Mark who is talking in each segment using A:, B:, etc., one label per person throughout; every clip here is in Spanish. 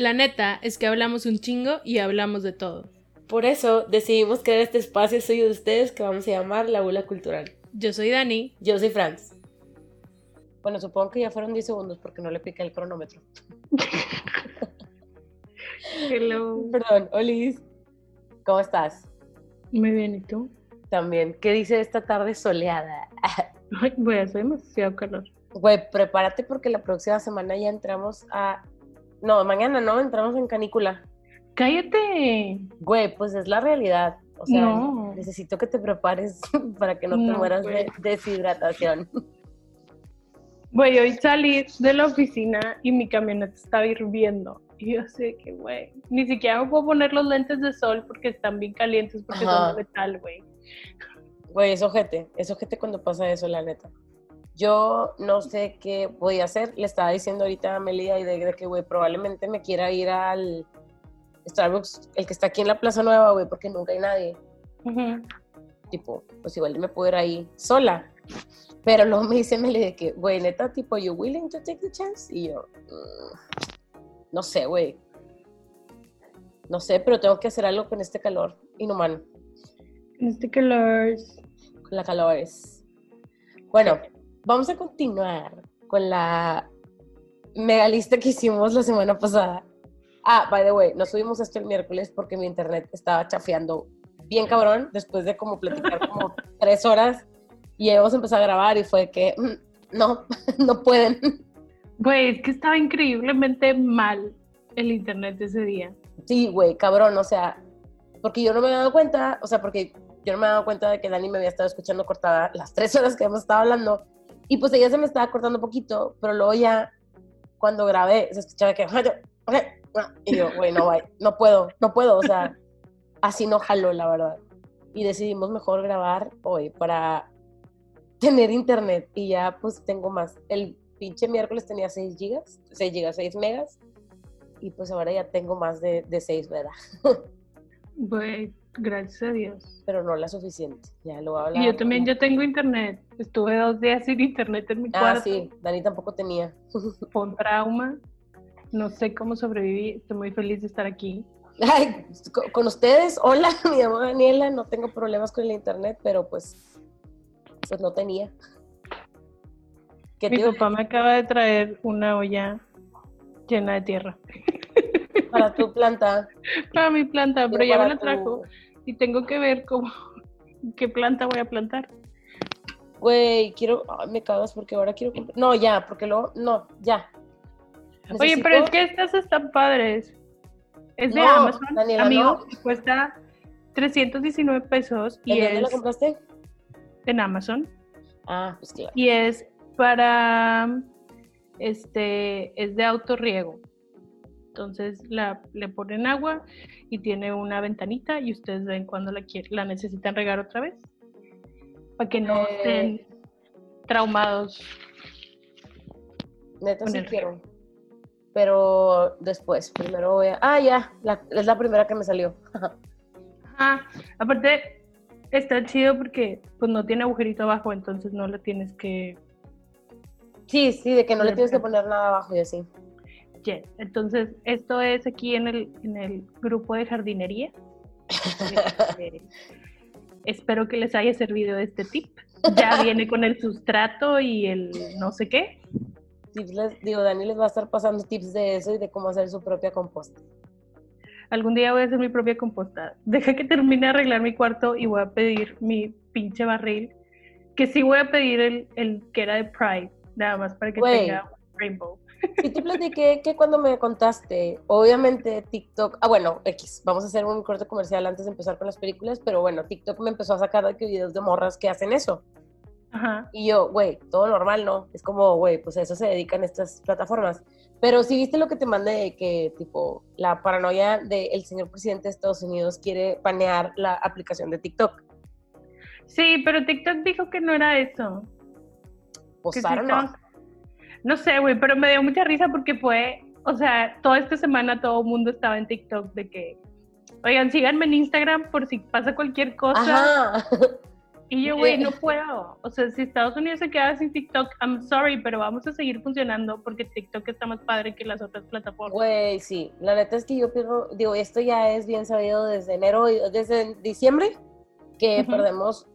A: La neta es que hablamos un chingo y hablamos de todo.
B: Por eso decidimos crear este espacio suyo de ustedes que vamos a llamar La Bula Cultural.
A: Yo soy Dani.
B: Yo soy Franz. Bueno, supongo que ya fueron 10 segundos porque no le piqué el cronómetro.
A: Hello.
B: Perdón, Olis. ¿Cómo estás?
A: Muy bien, ¿y tú?
B: También. ¿Qué dice esta tarde soleada?
A: Ay, voy a hacer demasiado calor.
B: Güey, prepárate porque la próxima semana ya entramos a... No, mañana no, entramos en canícula.
A: ¡Cállate!
B: Güey, pues es la realidad. O sea,
A: No.
B: necesito que te prepares para que no te
A: No,
B: mueras
A: güey.
B: de deshidratación.
A: Güey, hoy salí de la oficina y mi camioneta estaba hirviendo. Y yo sé que, güey, ni siquiera me puedo poner los lentes de sol porque están bien calientes porque
B: Ajá.
A: son de metal, güey.
B: Güey, es ojete, es ojete cuando pasa eso, la neta. Yo no sé qué voy a hacer. Le estaba diciendo ahorita a Melida y de, de que, güey, probablemente me quiera ir al Starbucks, el que está aquí en la Plaza Nueva, güey, porque nunca hay nadie. Tipo, pues igual me puedo ir ahí sola. Pero luego me dice Melida de que, güey, neta, tipo, ¿you willing to take the chance? Y yo, "Mm, no sé, güey. No sé, pero tengo que hacer algo con este calor inhumano.
A: Este calor.
B: con la calores. Bueno, vamos a continuar con la mega lista que hicimos la semana pasada. Ah, by the way, nos subimos esto el miércoles porque mi internet estaba chafeando bien cabrón después de como platicar como tres horas y hemos empezado a grabar y fue que mm, no, no pueden.
A: Güey, es que estaba increíblemente mal el internet ese día.
B: Sí, güey, cabrón, o sea, porque yo no me había dado cuenta, o sea, porque yo no me había dado cuenta de que Dani me había estado escuchando cortada las tres horas que hemos estado hablando, y pues ella se me estaba cortando un poquito, pero luego ya, cuando grabé, se escuchaba que, y yo, güey, no, no puedo, no puedo, o sea, así no jaló, la verdad. Y decidimos mejor grabar hoy para tener internet, y ya pues tengo más. El pinche miércoles tenía 6 gigas, 6 gigas, 6 megas, y pues ahora ya tengo más de, de 6, ¿verdad?
A: Güey, gracias a Dios.
B: Pero no la suficiente. Ya lo voy a hablar.
A: Y yo también ya tengo internet. Estuve dos días sin internet en mi
B: Ah,
A: cuarto.
B: sí, Dani tampoco tenía.
A: Fue un trauma. No sé cómo sobreviví. Estoy muy feliz de estar aquí.
B: Ay, con, con ustedes, hola, me llamo Daniela, no tengo problemas con el internet, pero pues, pues no tenía. ¿Qué
A: Mi papá me acaba de traer una olla llena de tierra
B: para tu planta?
A: para mi planta, pero ya me la
B: tu-
A: trajo y tengo que ver cómo qué planta voy a plantar.
B: Güey, quiero, ay, me cagas porque ahora quiero comprar. No, ya, porque luego, no, ya.
A: Oye, pero es que estas están padres. Es de
B: No,
A: Amazon,
B: Daniela,
A: amigo,
B: no.
A: cuesta 319 pesos
B: ¿En
A: y
B: dónde la
A: es
B: compraste?
A: en Amazon
B: Ah, pues claro.
A: y es para este es de autorriego. Entonces la, le ponen agua y tiene una ventanita y ustedes ven cuando la quieren, la necesitan regar otra vez. Para que no
B: Eh.
A: estén traumados.
B: Neta sí quiero. Pero después, primero voy a. Ah, ya, la- es la primera que me salió.
A: Aparte, está chido porque pues no tiene agujerito abajo, entonces no la tienes que
B: sí, sí, de que no le tienes que poner nada abajo y así.
A: Yes. Entonces, esto es aquí en el, en el grupo de jardinería. Este, espero que les haya servido este tip. Ya viene con el sustrato y el no sé qué.
B: Tips les- digo, Dani les va a estar pasando tips de eso y de cómo hacer su propia composta.
A: Algún día voy a hacer mi propia composta. Deja que termine de arreglar mi cuarto y voy a pedir mi pinche barril. Que sí voy a pedir el, el que era de Pride, nada más para que
B: Güey.
A: tenga rainbow.
B: Y te platiqué que cuando me contaste, obviamente TikTok, ah bueno, X, vamos a hacer un corte comercial antes de empezar con las películas, pero bueno, TikTok me empezó a sacar de que videos de morras que hacen eso.
A: Ajá.
B: Y yo, güey, todo normal, ¿no? Es como, güey, pues a eso se dedican estas plataformas. Pero si viste lo que te mandé, de que tipo, la paranoia del señor presidente de Estados Unidos quiere banear la aplicación de TikTok.
A: Sí, pero TikTok dijo que no era eso.
B: Pues
A: que sí. No sé, güey, pero me dio mucha risa porque fue, o sea, toda esta semana todo el mundo estaba en TikTok de que, oigan, síganme en Instagram por si pasa cualquier cosa.
B: Ajá.
A: Y yo, güey, no puedo. O sea, si Estados Unidos se queda sin TikTok, I'm sorry, pero vamos a seguir funcionando porque TikTok está más padre que las otras plataformas.
B: Güey, sí. La neta es que yo pierdo, digo, esto ya es bien sabido desde enero, desde diciembre, que perdemos,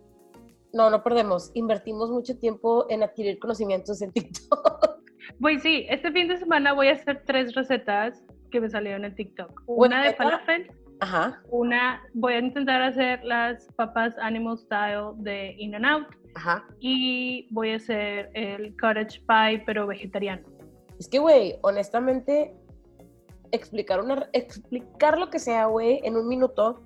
B: no, no perdemos, invertimos mucho tiempo en adquirir conocimientos en TikTok.
A: Güey, sí, este fin de semana voy a hacer tres recetas que me salieron en TikTok. Una de falafel
B: Ajá.
A: Una, voy a intentar hacer las papas Animal Style de In and Out.
B: Ajá.
A: Y voy a hacer el cottage pie, pero vegetariano.
B: Es que, güey, honestamente, explicar, una, explicar lo que sea, güey, en un minuto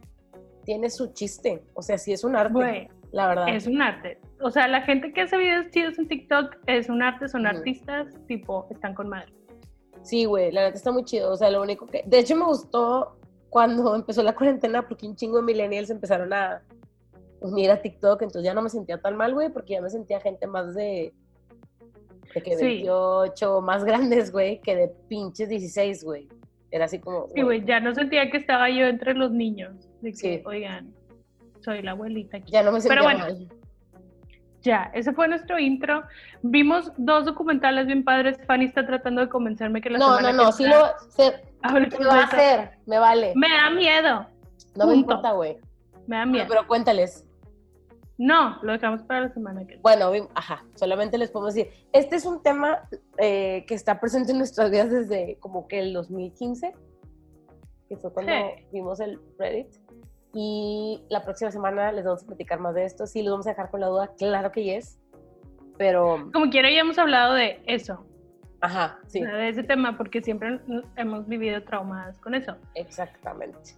B: tiene su chiste. O sea, sí es un arte. Güey, la verdad.
A: Es un arte. O sea, la gente que hace videos chidos en TikTok es un arte, son artistas, tipo, están con madre.
B: Sí, güey, la verdad está muy chido. O sea, lo único que. De hecho, me gustó cuando empezó la cuarentena, porque un chingo de millennials empezaron a unir a TikTok, entonces ya no me sentía tan mal, güey, porque ya me sentía gente más de, de que 28, más grandes, güey, que de pinches 16, güey. Era así como...
A: Sí, güey, ya no sentía que estaba yo entre los niños, de que, oigan, soy la abuelita aquí.
B: Ya no me sentía Pero bueno,
A: Ya, ese fue nuestro intro. Vimos dos documentales bien padres. Fanny está tratando de convencerme que la
B: No, no, no, sí lo... Va a hacer, me vale.
A: Me da miedo.
B: No me importa, güey.
A: Me da miedo.
B: pero cuéntales.
A: No, lo dejamos para la semana que viene.
B: Bueno, ajá, solamente les podemos decir, este es un tema eh, que está presente en nuestras vidas desde como que el 2015, que fue cuando vimos el Reddit. Y la próxima semana les vamos a platicar más de esto. Sí, los vamos a dejar con la duda, claro que yes, pero...
A: Como quiera, ya hemos hablado de eso.
B: Ajá, sí.
A: De ese tema, porque siempre hemos vivido traumadas con eso.
B: Exactamente.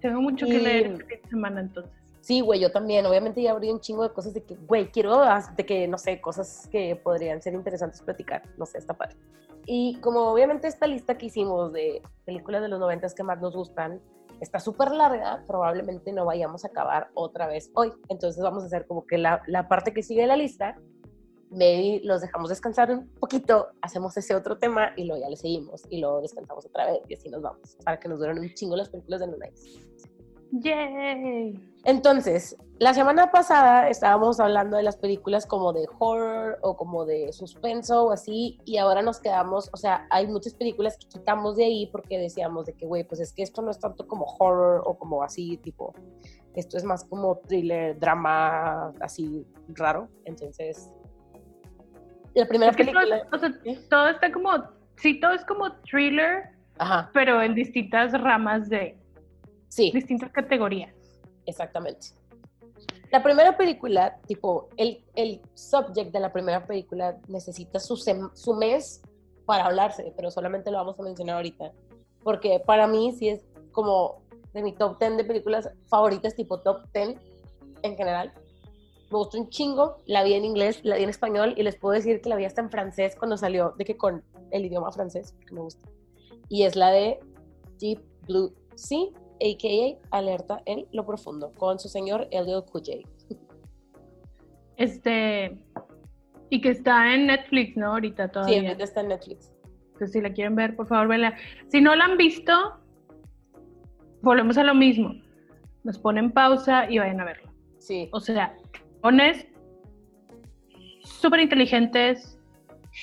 A: tengo mucho que leer esta semana entonces.
B: Sí, güey, yo también. Obviamente ya abrí un chingo de cosas de que, güey, quiero de que, no sé, cosas que podrían ser interesantes platicar. No sé, está padre. Y como obviamente esta lista que hicimos de películas de los noventas que más nos gustan está súper larga, probablemente no vayamos a acabar otra vez hoy. Entonces vamos a hacer como que la, la parte que sigue de la lista maybe los dejamos descansar un poquito, hacemos ese otro tema y luego ya le seguimos y luego descansamos otra vez y así nos vamos para que nos duren un chingo las películas de Nice.
A: ¡Yay!
B: Entonces, la semana pasada estábamos hablando de las películas como de horror o como de suspenso o así, y ahora nos quedamos, o sea, hay muchas películas que quitamos de ahí porque decíamos de que, güey, pues es que esto no es tanto como horror o como así, tipo, esto es más como thriller, drama, así raro. Entonces, la primera película.
A: Todo, o sea, todo está como, sí, todo es como thriller, pero en distintas ramas de,
B: sí.
A: distintas categorías.
B: Exactamente. La primera película, tipo, el, el subject de la primera película necesita su, su mes para hablarse, pero solamente lo vamos a mencionar ahorita. Porque para mí sí es como de mi top 10 de películas favoritas, tipo top 10 en general me gustó un chingo, la vi en inglés, la vi en español y les puedo decir que la vi hasta en francés cuando salió, de que con el idioma francés, que me gusta. Y es la de Deep Blue Sea, a.k.a. Alerta en lo Profundo, con su señor Elio Kujay.
A: Este, y que está en Netflix, ¿no? Ahorita todavía.
B: Sí, está en Netflix.
A: Entonces, si la quieren ver, por favor, véanla. Si no la han visto, volvemos a lo mismo. Nos ponen pausa y vayan a verla.
B: Sí.
A: O sea, súper inteligentes.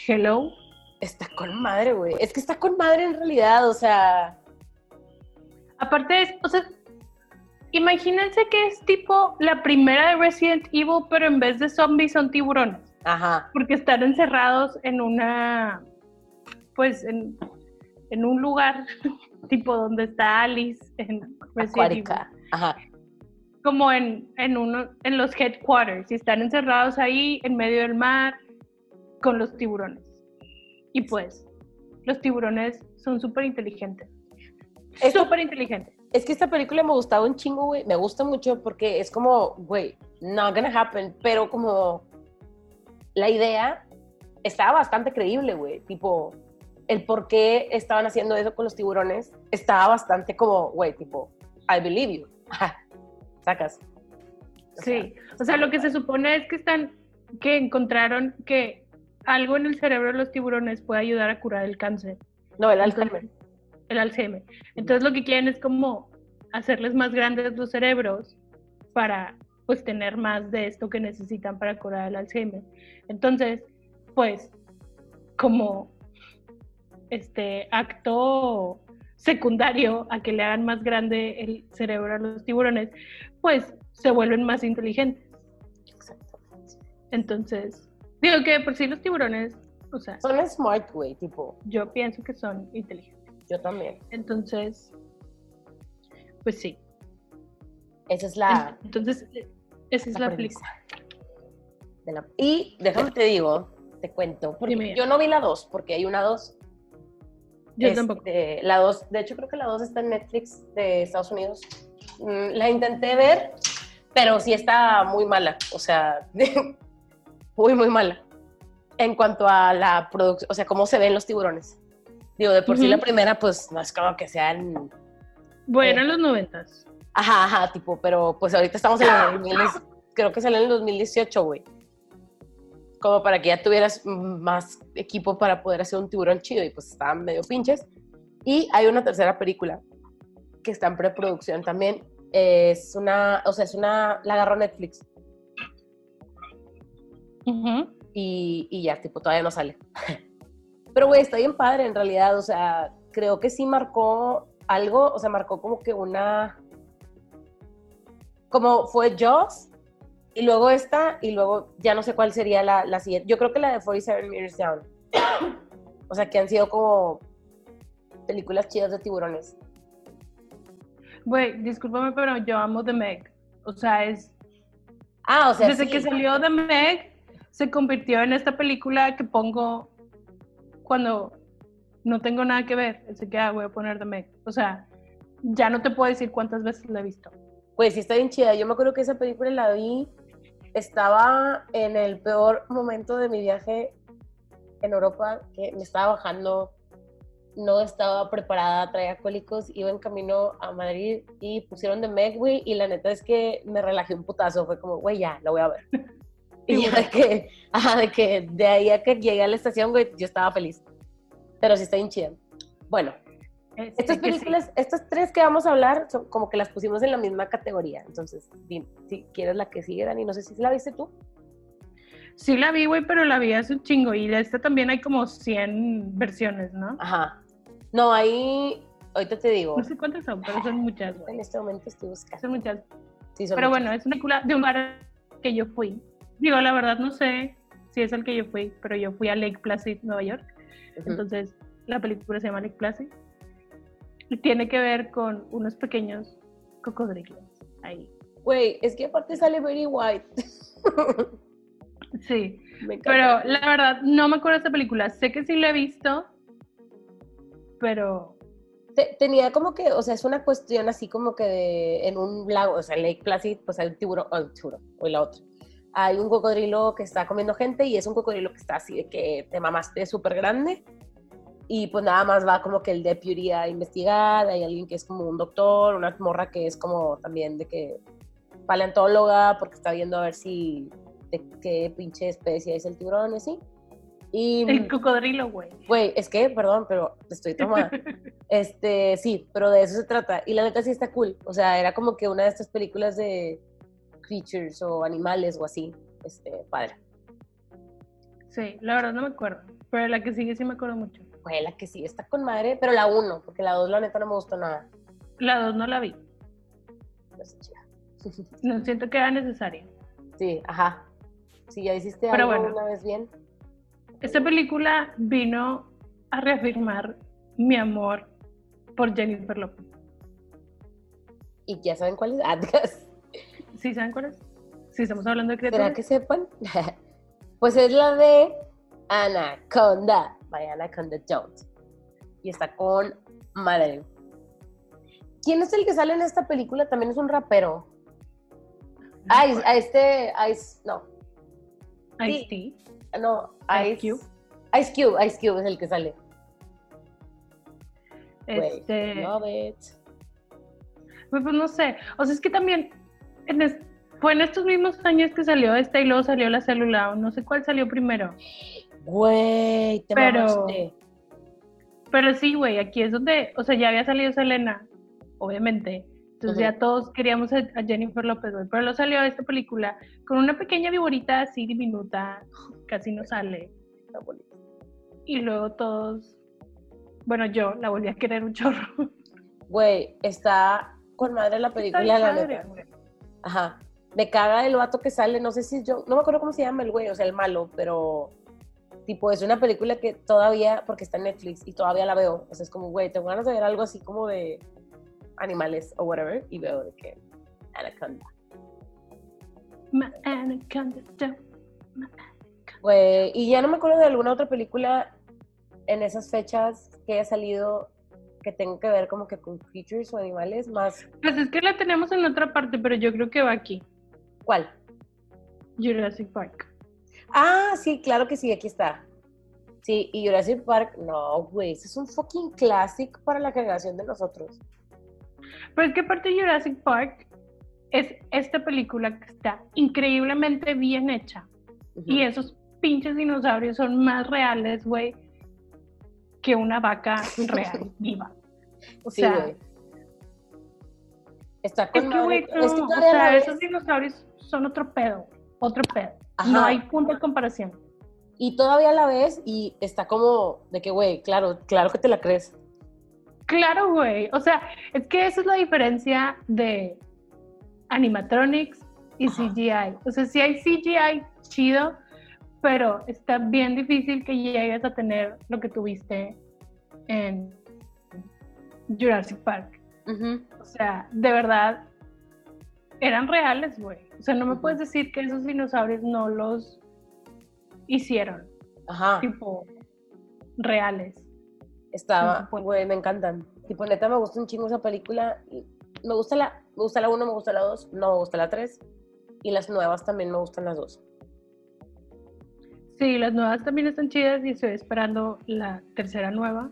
A: Hello.
B: Está con madre, güey. Es que está con madre en realidad, o sea.
A: Aparte es, o sea, imagínense que es tipo la primera de Resident Evil, pero en vez de zombies son tiburones.
B: Ajá.
A: Porque están encerrados en una, pues, en, en un lugar tipo donde está Alice en
B: Resident Evil. Ajá
A: como en, en, uno, en los headquarters y están encerrados ahí en medio del mar con los tiburones. Y pues, los tiburones son súper inteligentes. Súper inteligentes.
B: Es que esta película me gustaba un chingo, güey. Me gusta mucho porque es como, güey, not gonna happen, pero como la idea estaba bastante creíble, güey. Tipo, el por qué estaban haciendo eso con los tiburones estaba bastante como, güey, tipo, I believe you. sacas.
A: sí, o sea, lo que se supone es que están, que encontraron que algo en el cerebro de los tiburones puede ayudar a curar el cáncer.
B: No, el Alzheimer.
A: El Alzheimer. Entonces lo que quieren es como hacerles más grandes los cerebros para pues tener más de esto que necesitan para curar el Alzheimer. Entonces, pues como este acto secundario a que le hagan más grande el cerebro a los tiburones, pues se vuelven más inteligentes. Entonces, digo que por sí los tiburones, o sea,
B: Son smart, güey, tipo.
A: yo pienso que son inteligentes.
B: Yo también.
A: Entonces, pues sí.
B: Esa es la.
A: Entonces, esa es la, película.
B: de la- Y déjame te digo, te cuento. Porque yo no vi la 2, porque hay una 2.
A: Yo
B: Este,
A: tampoco.
B: La 2, de hecho, creo que la 2 está en Netflix de Estados Unidos. Mm, La intenté ver, pero sí está muy mala. O sea, muy, muy mala. En cuanto a la producción, o sea, cómo se ven los tiburones. Digo, de por sí
A: Ujú.
B: la primera, pues no es como que sean.
A: Bueno,
B: eh,
A: en los noventas.
B: Ajá, ajá, tipo, pero pues ahorita estamos en el 2000, creo que salió en el 2018, güey. Como para que ya tuvieras más equipo para poder hacer un tiburón chido y pues estaban medio pinches. Y hay una tercera película que está en preproducción también. Es una, o sea, es una, la agarró Netflix
A: Ujú.
B: y, y ya, tipo, todavía no sale. Pero, güey, está bien padre en realidad, o sea, creo que sí marcó algo, o sea, marcó como que una, como fue Jaws, y luego esta, y luego ya no sé cuál sería la, la siguiente. Yo creo que la de 47 Meters Down. O sea, que han sido como películas chidas de tiburones.
A: Güey, discúlpame, pero yo amo The Meg. O sea, es
B: Ah, o sea,
A: desde
B: sí.
A: que salió The Meg, se convirtió en esta película que pongo cuando no tengo nada que ver. Así que ah, voy a poner The Meg. O sea, ya no te puedo decir cuántas veces la he visto.
B: Pues sí, está bien chida. Yo me acuerdo que esa película la vi, estaba en el peor momento de mi viaje en Europa, que me estaba bajando, no estaba preparada, traía cólicos, iba en camino a Madrid y pusieron de Meg, güey, y la neta es que me relajé un putazo, fue como, güey, ya, la voy a ver. Y ya de que, ajá, de que de ahí a que llegué a la estación, güey, yo estaba feliz. Pero sí está bien chida. Bueno, estas
A: que sí.
B: películas, estas tres que vamos a hablar, son como que las pusimos en la misma categoría. Entonces, dime, si quieres la que sigue, Dani, no sé si la viste tú.
A: Sí la vi, güey, pero la vi hace un chingo. Y de esta también hay como 100 versiones, ¿no?
B: Ajá. No, ahí, ahorita te digo,
A: No sé cuántas son, pero son muchas,
B: en
A: güey.
B: este momento estoy buscando.
A: Son muchas.
B: Sí, son
A: Pero
B: muchas.
A: bueno, es una película de un bar que yo fui. Digo, la verdad no sé si es el que yo fui, pero yo fui a Lake Placid, Nueva York. Entonces, la película se llama Lake Placid. Y tiene que ver con unos pequeños cocodrilos ahí.
B: Güey, es que aparte sale Very White.
A: Sí,
B: Me
A: pero la verdad no me acuerdo de esta película. Sé que sí la he visto, pero
B: Te- tenía como que, o sea, es una cuestión así como que de- en un lago, o sea, en Lake Placid, pues hay un tiburón, oh, un tiburón, o la otra. Hay un cocodrilo que está comiendo gente y es un cocodrilo que está así de que te mamaste súper grande. Y pues nada más va como que el deputy a investigar, hay alguien que es como un doctor, una morra que es como también de que paleontóloga, porque está viendo a ver si, de qué pinche especie es el tiburón, y así. Y,
A: el cocodrilo, güey.
B: güey, es que, perdón, pero estoy traumada. Este, sí, pero de eso se trata. Y la neta sí está cool. O sea, era como que una de estas películas de creatures o animales o así. Este, padre.
A: Sí, la verdad no me acuerdo. Pero la que sigue sí me acuerdo mucho.
B: Güey, la que sí está con madre, pero la uno, porque la dos la neta no me gustó nada.
A: La dos no la vi.
B: No está chida.
A: No siento que era necesaria.
B: Sí, ajá. Si ya hiciste
A: Pero
B: algo
A: bueno.
B: una vez bien.
A: Esta película vino a reafirmar mi amor por Jennifer Lopez.
B: Y ya saben cuál es. Ah.
A: ¿Sí saben cuál es? Si estamos hablando de
B: ¿Será
A: criaturas.
B: que sepan? pues es la de Anaconda, by Anaconda Jones. Y está con Madeleine. ¿Quién es el que sale en esta película? También es un rapero. Es- a este, Ice, no,
A: Ice-T.
B: no,
A: Ice
B: Ice
A: Cube.
B: Ice Cube, Ice Cube es el que sale.
A: Este,
B: love it.
A: pues, pues no sé. O sea, es que también en es- fue en estos mismos años que salió esta y luego salió la célula. o No sé cuál salió primero.
B: Güey, te
A: Pero-
B: mamaste.
A: Pero sí, güey, aquí es donde, o sea, ya había salido Selena, obviamente, Entonces ya todos queríamos a, Jennifer López, güey. Pero luego salió esta película con una pequeña viborita así diminuta, casi no sale. Y luego todos, bueno, yo la volví a querer un chorro.
B: Güey, está con madre la película, la neta. Ajá. Me caga el vato que sale, no sé si yo, no me acuerdo cómo se llama el güey, o sea, el malo, pero tipo, es una película que todavía, porque está en Netflix y todavía la veo. O sea, es como, güey, tengo ganas de ver algo así como de animales o whatever, y veo de que Anaconda. anaconda, Güey, y ya no me acuerdo de alguna otra película en esas fechas que haya salido que tenga que ver como que con creatures o animales más.
A: Pues es que la tenemos en otra parte, pero yo creo que va aquí.
B: ¿Cuál?
A: Jurassic Park.
B: Ah, sí, claro que sí, aquí está. Sí, y Jurassic Park, no, güey, ese es un fucking clásico para la generación de nosotros.
A: Pero es que aparte de Jurassic Park, es esta película que está increíblemente bien hecha. Y esos pinches dinosaurios son más reales, güey, que una vaca real, viva. O sea,
B: Está con
A: es que, güey, o sea, esos dinosaurios son otro pedo, otro pedo. No hay punto de comparación.
B: Y todavía la ves y está como de que, güey, claro, claro que te la crees.
A: Claro, güey. O sea, es que esa es la diferencia de animatronics y CGI. O sea, sí hay CGI chido, pero está bien difícil que llegues a tener lo que tuviste en Jurassic Park. O sea, de verdad, eran reales, güey. O sea, no me puedes decir que esos dinosaurios no los hicieron. Ajá. Tipo, reales.
B: Estaba, güey, me encantan. Tipo, neta, me gusta un chingo esa película. Me gusta la, me gusta la 1, me gusta la 2, no me gusta la 3. Y las nuevas también me gustan las dos.
A: Sí, las nuevas también están chidas y estoy esperando la tercera nueva.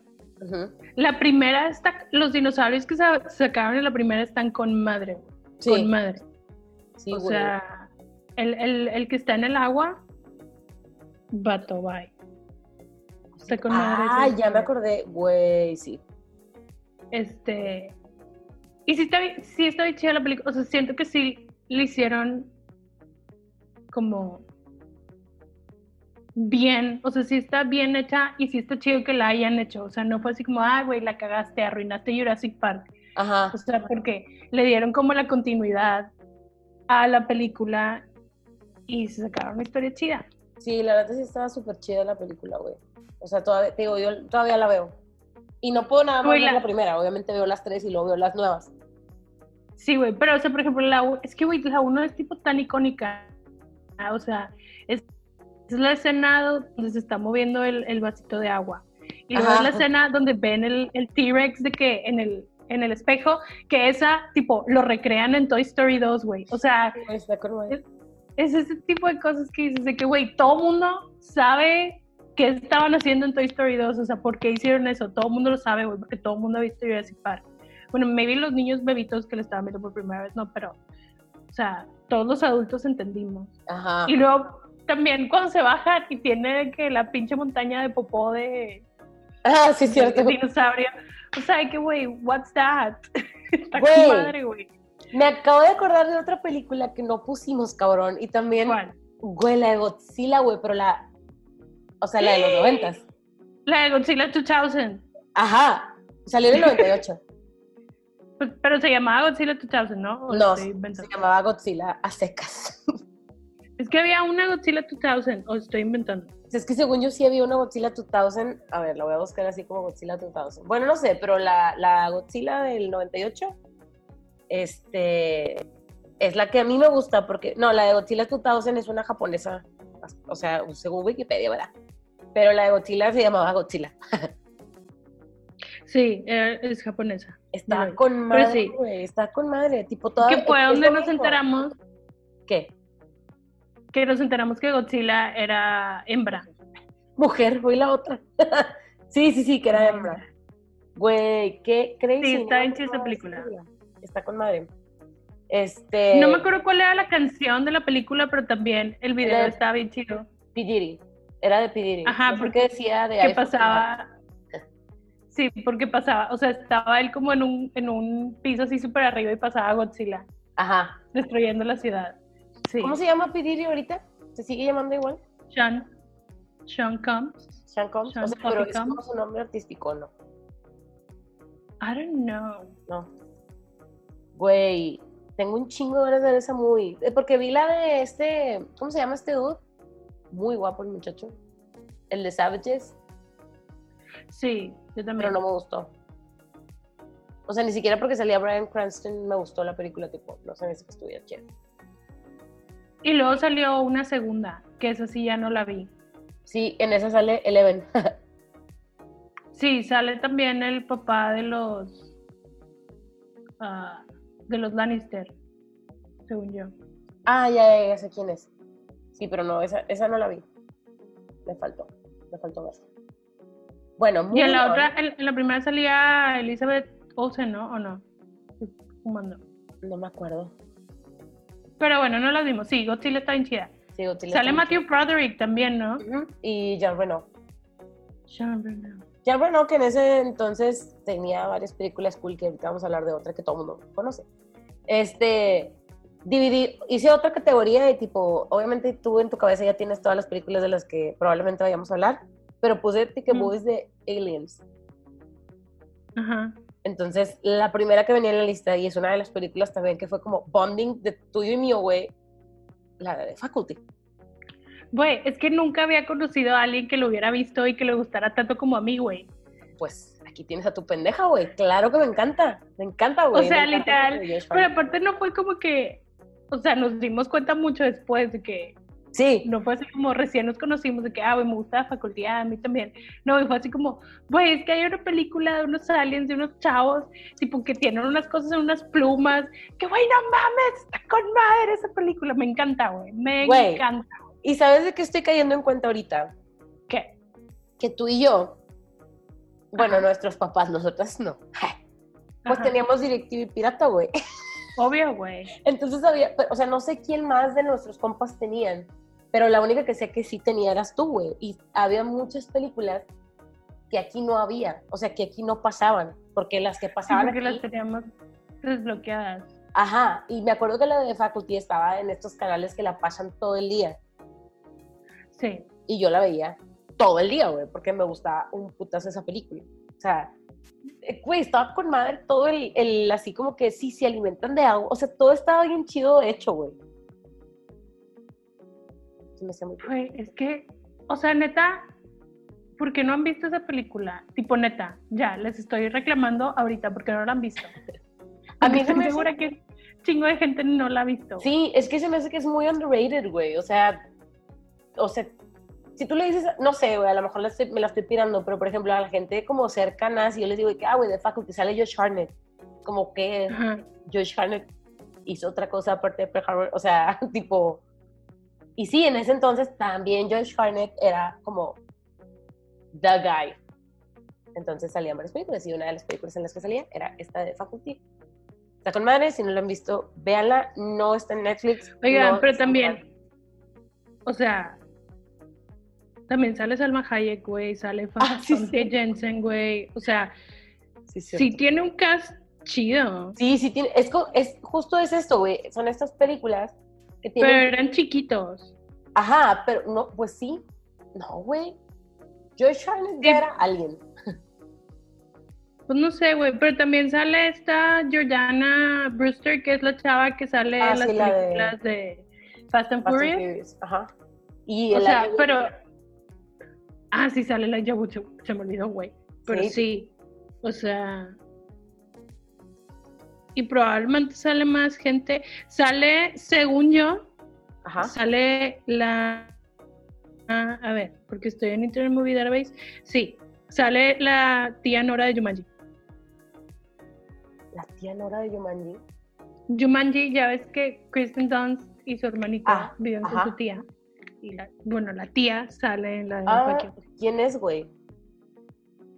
A: La primera está, los dinosaurios que se sacaron en la primera están con madre. Con madre. Sí, o sea, el, el, el, que está en el agua, Bato Bye.
B: Está con madre. Ah, ya me acordé, güey, sí.
A: Este. Y sí está, sí está bien chida la película. O sea, siento que sí le hicieron como bien, o sea, sí está bien hecha y sí está chido que la hayan hecho. O sea, no fue así como, ah, güey, la cagaste, arruinaste Jurassic Park. Ajá. O sea, porque le dieron como la continuidad a la película y se sacaron una historia chida.
B: Sí, la verdad sí estaba súper chida la película, güey. O sea, todavía, digo, yo todavía la veo. Y no puedo nada más ver la... primera, obviamente veo las tres y luego veo las nuevas.
A: Sí, güey, pero o sea, por ejemplo, la es que, güey, la uno es tipo tan icónica. O sea, es, es la escena donde se está moviendo el, el vasito de agua. Y luego es la escena donde ven el, el T-Rex de que en el, en el espejo, que esa, tipo, lo recrean en Toy Story 2, güey. O sea, es, es, ese tipo de cosas que dices de que, güey, todo mundo sabe qué estaban haciendo en Toy Story 2, o sea, ¿por qué hicieron eso? Todo el mundo lo sabe, güey, porque todo el mundo ha visto Jurassic Park. Bueno, maybe los niños bebitos que lo estaban viendo por primera vez, no, pero, o sea, todos los adultos entendimos. Ajá. Y luego también cuando se baja y tiene que la pinche montaña de popó de...
B: Ah, sí, cierto.
A: dinosaurio. O sea, que, güey, what's that? Está güey, madre, güey.
B: Me acabo de acordar de otra película que no pusimos, cabrón. Y también, güey, la de Godzilla, güey, pero la. O sea, la de los noventas.
A: La de Godzilla 2000.
B: Ajá. Salió en el 98.
A: Pues, pero se llamaba Godzilla 2000, ¿no?
B: no, se llamaba Godzilla a secas.
A: Es que había una Godzilla 2000, o estoy inventando.
B: Es que según yo sí había una Godzilla 2000. A ver, la voy a buscar así como Godzilla 2000. Bueno, no sé, pero la, la Godzilla del 98 este, es la que a mí me gusta porque, no, la de Godzilla 2000 es una japonesa, o sea, según Wikipedia, ¿verdad? Pero la de Godzilla se llamaba Godzilla.
A: Sí, es japonesa.
B: Está con madre, está con madre, tipo toda...
A: ¿Qué fue donde nos enteramos?
B: ¿Qué?
A: Que nos enteramos que Godzilla era hembra.
B: Mujer, fue la otra. sí, sí, sí, que era hembra. Güey, qué crazy.
A: Sí, está en esa película.
B: Está con madre. Este...
A: No me acuerdo cuál era la canción de la película, pero también el video estaba bien chido.
B: Pidiri. Era de Pidiri.
A: Ajá, porque decía de... ¿Qué pasaba? Sí, porque pasaba, o sea, estaba él como en un, en un piso así súper arriba y pasaba Godzilla,
B: Ajá.
A: destruyendo la ciudad. Sí.
B: ¿Cómo se llama Pidiri ahorita? ¿Se sigue llamando igual?
A: Sean, Sean Combs.
B: Sean Combs.
A: Sean
B: o sea, pero es como su nombre artístico, ¿no?
A: I don't know.
B: No. Güey, tengo un chingo de horas de esa movie. Eh, Porque vi la de este, ¿cómo se llama este dude? Muy guapo el muchacho. El de Savages,
A: Sí, yo también.
B: pero no me gustó. O sea, ni siquiera porque salía Brian Cranston me gustó la película, tipo, no hizo que estuviera chido.
A: Y luego salió una segunda, que esa sí ya no la vi.
B: Sí, en esa sale Eleven.
A: Sí, sale también el papá de los ah, de los Lannister, según yo.
B: ah, ya, ya, ya sé quién es. Sí, pero no, esa, esa no la vi. Me faltó, me faltó verla. Bueno,
A: Y en la otra, en, en la primera salía Elizabeth Olsen, ¿no? ¿O no? Fumando.
B: No me acuerdo.
A: Pero bueno, no la vimos. Sí, Godzilla está bien chida.
B: Sí, Godzilla
A: Sale Matthew Broderick también, ¿no?
B: Y Jean Reno.
A: Sean Bernard.
B: Jean Reno, que en ese entonces tenía varias películas cool, que ahorita vamos a hablar de otra que todo el mundo conoce. Este, dividí, hice otra categoría de tipo, obviamente tú en tu cabeza ya tienes todas las películas de las que probablemente vayamos a hablar, pero puse
A: Ujú.
B: movies de Aliens.
A: Ajá.
B: Entonces, la primera que venía en la lista, y es una de las películas también que fue como bonding de tuyo y mío, güey, la de Faculty.
A: Güey, es que nunca había conocido a alguien que lo hubiera visto y que le gustara tanto como a mí, güey.
B: Pues aquí tienes a tu pendeja, güey. Claro que me encanta. Me encanta, güey.
A: O sea, literal, Pero aparte no fue como que, o sea, nos dimos cuenta mucho después de que
B: Sí,
A: no fue así como recién nos conocimos de que, ah, güey, me gusta la facultad, a mí también. No, y fue así como, güey, es que hay una película de unos aliens, de unos chavos, tipo que tienen unas cosas en unas plumas, que, güey, no mames, está con madre esa película, me encanta, güey, me encanta.
B: ¿Y sabes de qué estoy cayendo en cuenta ahorita?
A: ¿Qué?
B: Que tú y yo, bueno,
A: Ajá.
B: nuestros papás, nosotras no, pues
A: Ajá.
B: teníamos DirecTV y pirata, güey.
A: Obvio, güey.
B: Entonces había, o sea, no sé quién más de nuestros compas tenían, pero la única que sé que sí tenía eras tú, güey. Y había muchas películas que aquí no había, o sea, que aquí no pasaban, porque las que
A: Sí,
B: pasaban
A: porque
B: aquí,
A: las teníamos desbloqueadas.
B: ajá, y me acuerdo que la de Faculty estaba en estos canales que la pasan todo el día.
A: Sí.
B: y yo la veía todo el día, güey, porque me gustaba un putazo esa película. O sea, eh, güey, estaba con madre todo el, el, así como que sí, se alimentan de agua. O sea, todo estaba bien chido hecho, güey. Se me hacía muy.
A: Güey, es que, o sea, neta, ¿por qué no han visto esa película? Tipo, neta, ya, les estoy reclamando ahorita porque no la han visto.
B: A mí se me hace-
A: segura que chingo de gente no la ha visto.
B: Sí, es que se me hace que es muy underrated, güey. O sea, o sea, si tú le dices, no sé, güey, a lo mejor la estoy- me la estoy pirando, pero por ejemplo, a la gente como cercana, si yo les digo que, ah, güey, de faculty sale Josh Hartnett, como que
A: Ajá.
B: Josh Hartnett hizo otra cosa aparte de Pearl Harbor, o sea, tipo... Y sí, en ese entonces también Josh Hartnett era como the guy. Entonces salían varias películas y una de las películas en las que salía era esta de Faculty. Está con madre, si no la han visto, véanla, no está en Netflix.
A: Oigan,
B: no
A: pero también, o sea, también sale Salma Hayek, güey, sale
B: Ah, sí.
A: Jensen, güey. O sea,
B: Sí,
A: sí tiene un cast chido,
B: Sí, sí tiene, es, es justo es esto, güey, son estas películas que
A: pero eran chiquitos.
B: ajá, pero no, pues sí, no, güey, Josh Hartnett ya
A: Sí.
B: era alguien,
A: Pues no sé, güey, pero también sale esta Jordana Brewster, que es la chava que sale
B: Ah,
A: en las
B: sí, la
A: películas de, Fast and
B: Fast and
A: Furious.
B: Ajá, y
A: O sea, pero... Ah, sí, sale la Yabu, se, se me olvidó, güey. Pero
B: Sí.
A: sí, o sea... Y probablemente sale más gente. Sale, según yo,
B: ajá,
A: sale la... Ah, a ver, porque estoy en Internet Movie Database. Sí, sale la tía Nora de Jumanji.
B: la tía Nora de Yumanji,
A: Jumanji, ya ves que Kristen Dunst y su hermanita
B: Ah,
A: viven con su tía. Y la, bueno, la tía sale en la de
B: ah, ¿quién es, güey?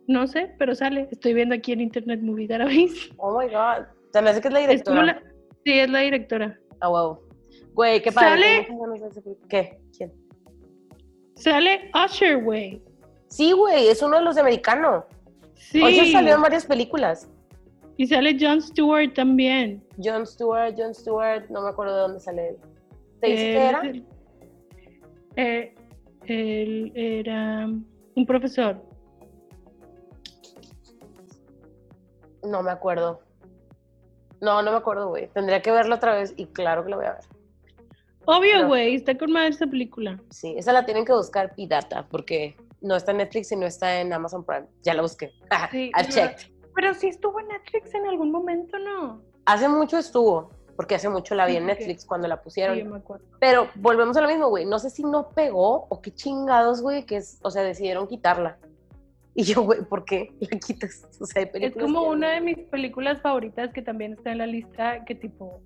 A: No sé, pero sale. Estoy viendo aquí en Internet Movie Database.
B: Oh my god, se me hace que es la
A: Es
B: directora,
A: la- Sí, es la directora.
B: ah, wow, güey, qué padre,
A: ¿Sale?
B: ¿qué? ¿quién?
A: Sale Usher, güey.
B: Sí, güey, es uno de los de americano,
A: Sí.
B: Oye, salió en varias películas.
A: Y sale Jon Stewart también.
B: Jon Stewart, Jon Stewart, no me acuerdo de dónde sale él. ¿Te
A: Él
B: era?
A: eh, él era un profesor.
B: No me acuerdo. No, no me acuerdo, güey. Tendría que verlo otra vez y claro que lo voy a ver.
A: Obvio, güey, está con madre esa película.
B: Sí, esa la tienen que buscar pirata porque no está en Netflix y no está en Amazon Prime. Ya la busqué.
A: Sí,
B: I
A: no.
B: checked.
A: Pero sí estuvo en Netflix en algún momento, ¿no?
B: Hace mucho estuvo, porque hace mucho la vi
A: Sí,
B: en Netflix cuando la
A: Sí,
B: pusieron.
A: yo me acuerdo.
B: Pero volvemos a lo mismo, güey. No sé si no pegó o qué chingados, güey, que es, o sea, decidieron quitarla. Y yo, güey, ¿por qué la quitas? O sea,
A: Es como
B: que-
A: una de mis películas favoritas que también está en la lista, que tipo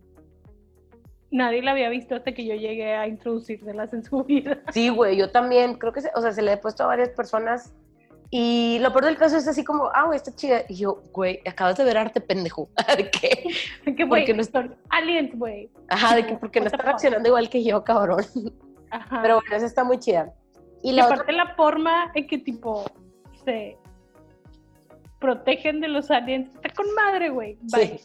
A: nadie la había visto hasta que yo llegué a introducírselas en su vida.
B: Sí, güey, yo también. Creo que, se, o sea, se le he puesto a varias personas. Y lo peor del caso es así como, ah, güey, está chida. Y yo, güey, acabas de ver arte, pendejo. ¿De qué?
A: que güey,
B: Porque no está-
A: aliens, güey.
B: Ajá, de que porque no está reaccionando igual que yo, cabrón.
A: Ajá.
B: Pero bueno, esa está muy chida. Y
A: Y
B: la
A: aparte
B: otra,
A: la forma en que tipo se protegen de los aliens está con madre, güey. Bye.
B: sí.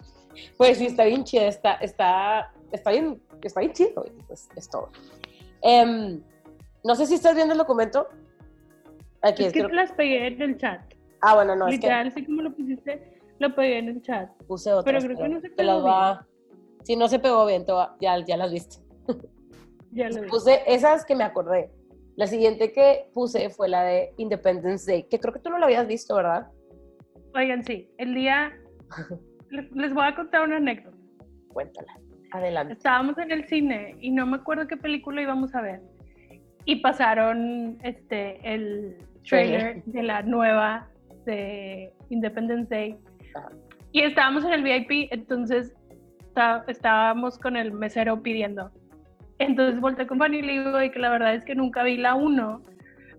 B: Pues sí, está bien chida, está, está, está bien, está bien chido, güey. Pues es todo. Em, no sé si estás viendo el documento. Aquí
A: Es
B: es,
A: que te las pegué en el chat.
B: Ah, bueno, no, es
A: Literal, así como lo pusiste, lo pegué en el chat.
B: que puse otras.
A: pero creo que no se pegó
B: va- Si no se pegó bien, va- ya, ya las viste.
A: Ya lo vi.
B: Puse esas que me acordé. La siguiente que puse fue la de Independence Day, que creo que tú no la habías visto, ¿verdad?
A: Oigan, sí, el día les, les voy a contar una anécdota.
B: Cuéntala. Adelante.
A: Estábamos en el cine y no me acuerdo qué película íbamos a ver. Y pasaron este el trailer de la nueva de Independence Day.
B: Ajá.
A: Y estábamos en el VIP, entonces está- estábamos con el mesero pidiendo. Entonces volteé con Fanny y le digo de que la verdad es que nunca vi la 1,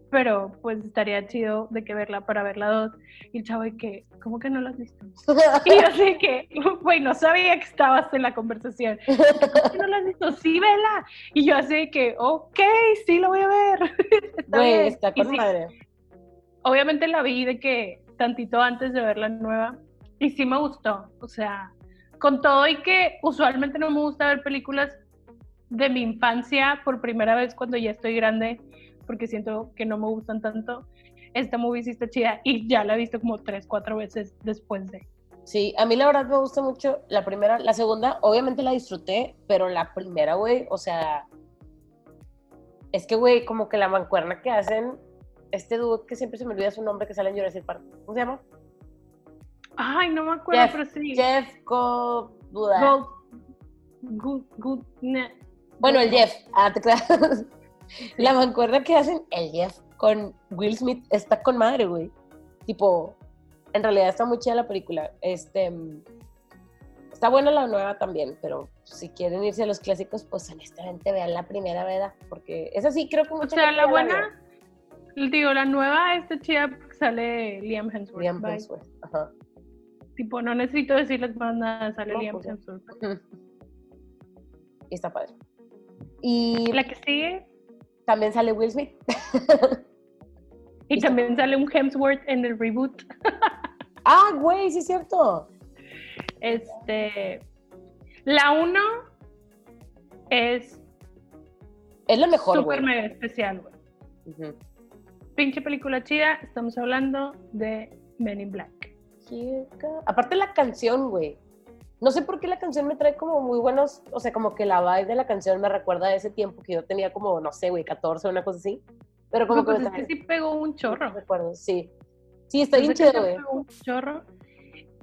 A: pero pues estaría chido de que verla para ver la 2. Y el chavo de que, ¿cómo que no la has visto? Y yo sé que, güey, no sabía que estabas en la conversación. ¿Cómo que no la has visto? Sí, vela. Y yo así que, ok, sí, lo voy a ver.
B: Güey, está con
A: sí,
B: madre.
A: Obviamente la vi de que tantito antes de ver la nueva y sí me gustó. O sea, con todo y que usualmente no me gusta ver películas de mi infancia por primera vez cuando ya estoy grande, porque siento que no me gustan tanto. Esta movie sí está chida y ya la he visto como tres, cuatro veces después de.
B: Sí, a mí la verdad me gusta mucho la primera, la segunda, obviamente la disfruté, pero la primera, güey, o sea, es que, güey, como que la mancuerna que hacen, este dude que siempre se me olvida su nombre que sale en Jurassic Park, ¿cómo se llama?
A: Ay, no me acuerdo,
B: Jeff-
A: pero sí.
B: Jeff Go...
A: Gold- Good, good,
B: Bueno, el Jeff, ah, te creas. La mancuerna que hacen el Jeff con Will Smith está con madre, güey. Tipo, en realidad está muy chida la película. Este, mm, está buena la nueva también, pero si quieren irse a los clásicos, pues honestamente vean la primera, ¿verdad? Porque esa sí creo que
A: O
B: mucha
A: sea,
B: gente
A: la buena, digo, la nueva está chida porque sale Liam Hemsworth.
B: Liam
A: bye.
B: Hemsworth, ajá.
A: Tipo, no necesito decirles más nada, sale
B: No,
A: Liam
B: pues.
A: Hemsworth.
B: Y está padre. Y
A: La que sigue,
B: también sale Will Smith.
A: y también sale un Hemsworth en el reboot.
B: ah, güey, sí es cierto.
A: Este, la 1 es
B: Es lo mejor,
A: súper mega especial, güey.
B: Ujú.
A: Pinche película chida, estamos hablando de Men in Black.
B: Aparte la canción, güey. No sé por qué la canción me trae como muy buenos, o sea, como que la vibe de la canción me recuerda a ese tiempo que yo tenía como, no sé, güey, 14 o una cosa así. Pero como
A: No, pues
B: que
A: es que sí pegó un chorro.
B: recuerdos, sí. Sí, está bien
A: Esa
B: chido,
A: canción
B: güey.
A: pegó un chorro.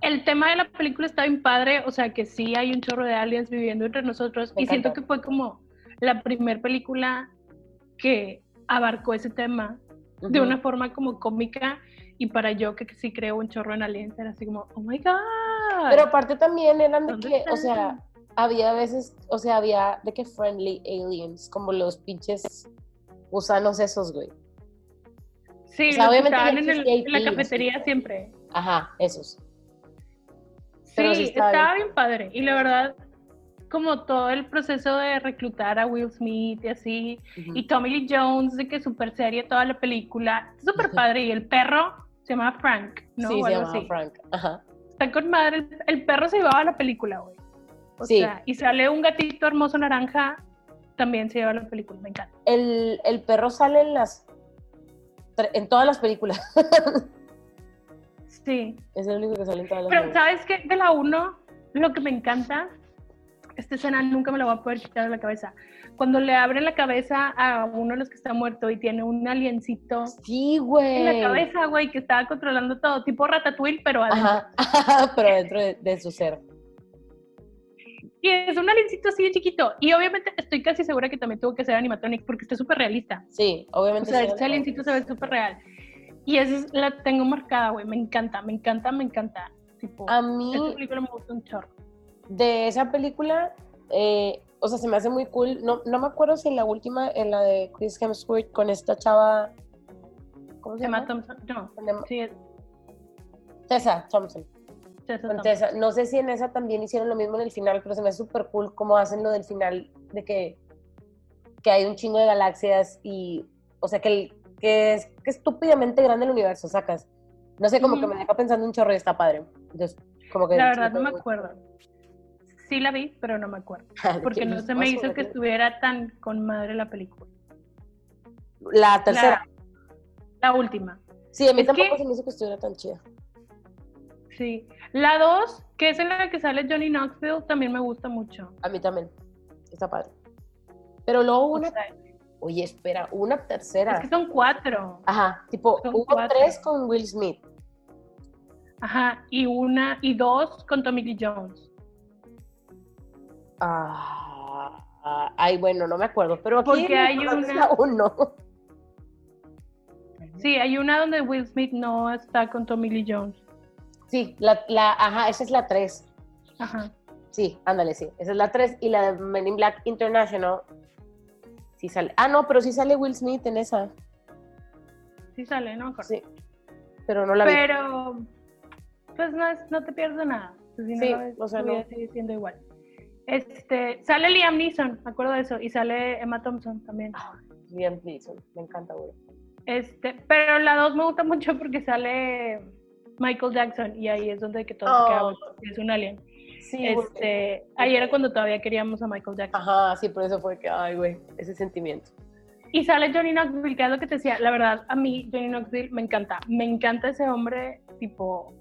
A: El tema de la película está bien padre, o sea que sí hay un chorro de aliens viviendo entre nosotros
B: Me
A: y siento que fue como la primer película que abarcó ese tema de una forma como cómica y para yo que sí creo un chorro en aliens era así como, oh my god.
B: Pero aparte también eran de
A: ¿Dónde
B: que, o sea, había veces, o sea, había de que friendly aliens, como los pinches gusanos esos, güey.
A: sí,
B: o sea, obviamente
A: estaban en, el-
B: existía
A: en la cafetería siempre.
B: Ajá, esos.
A: Sí,
B: Pero sí estaba
A: estaba
B: bien
A: bien padre. Y la verdad, como todo el proceso de reclutar a Will Smith y así, y Tommy Lee Jones, de que súper seria toda la película, súper padre. Y el perro, Se llama Frank, ¿no?
B: sí,
A: O
B: se llama. Frank. Ajá.
A: Está con madre. El, el perro se llevaba la película, güey. O
B: Sí.
A: sea, y sale un gatito hermoso naranja, también se lleva la película. Me encanta.
B: El, el perro sale en las. en todas las películas.
A: Sí.
B: es el único que sale en todas las
A: Pero,
B: películas.
A: ¿sabes qué? De la 1, lo que me encanta, esta escena nunca me la voy a poder quitar de la cabeza. Cuando le abren la cabeza a uno de los que está muerto y tiene un aliencito
B: Sí,
A: en
B: güey.
A: la cabeza, güey, que estaba controlando todo, tipo Ratatouille, pero adentro.
B: Ajá, pero dentro de, de su ser.
A: Y es un aliencito así de chiquito. Y obviamente estoy casi segura que también tuvo que ser animatronic porque está súper realista.
B: Sí,
A: O
B: obviamente.
A: sea,
B: sí,
A: ese aliencito se ve súper real. Y esa es- la tengo marcada, güey. Me encanta, me encanta, me encanta. Tipo,
B: A mí,
A: esta película me gusta un chorro.
B: De esa película, eh, o sea, se me hace muy cool. No, no me acuerdo si en la última, en la de Chris Hemsworth, con esta chava. ¿Cómo se
A: Emma
B: llama?
A: Thompson. No,
B: Emma-
A: sí, es
B: Tessa Thompson.
A: Tessa
B: con
A: Thompson.
B: Tessa. No sé si en esa también hicieron lo mismo en el final, pero se me hace súper cool cómo hacen lo del final, de que, que hay un chingo de galaxias y, o sea, que, el- que es que estúpidamente grande el universo, sacas. No sé, como que me deja pensando un chorro y está padre. Entonces, como que...
A: La verdad no me acuerdo. Sí la vi, pero no me acuerdo. Porque no se me hizo que estuviera tan con madre la película.
B: La tercera.
A: La, la última.
B: Sí, a mí
A: es
B: tampoco
A: que-
B: se me hizo que estuviera tan chida.
A: Sí. La dos, que es en la que sale Johnny Knoxville, también me gusta mucho.
B: A mí también. Está padre. Pero luego
A: O
B: una...
A: sea,
B: Oye, espera, una tercera.
A: es que son cuatro.
B: Ajá, tipo,
A: son
B: hubo
A: cuatro.
B: tres con Will Smith.
A: Ajá. Y una, y dos con Tommy Lee Jones.
B: Ah, ah, ay, bueno, no me acuerdo, pero aquí
A: Porque hay una-
B: la uno.
A: Sí, hay una donde Will Smith no está con Tommy Lee Jones.
B: Sí, la, la, ajá, esa es la tres.
A: Ajá.
B: Sí, ándale, sí. Esa es la tres. Y la de Men in Black International, sí sale. Ah, no, pero sí sale Will Smith en esa.
A: Sí sale, no.
B: Sí. Pero no la vi.
A: Pero, pues no, es, no te pierdes nada. Pues, si no
B: Sí,
A: ves,
B: o sea, no.
A: sigue siendo igual. Este, sale Liam Neeson, me acuerdo de eso, y sale Emma Thompson también.
B: Liam Neeson, me encanta, güey.
A: Este, pero la dos me gusta mucho porque sale Michael Jackson y ahí es donde que todo se queda
B: Oh.
A: es un alien.
B: Sí.
A: Este, ahí era cuando todavía queríamos a Michael Jackson.
B: Ajá, sí, por eso fue que, ay, güey, ese sentimiento.
A: Y sale Johnny Knoxville, que es lo que te decía. La verdad, a mí Johnny Knoxville me encanta. Me encanta ese hombre, tipo,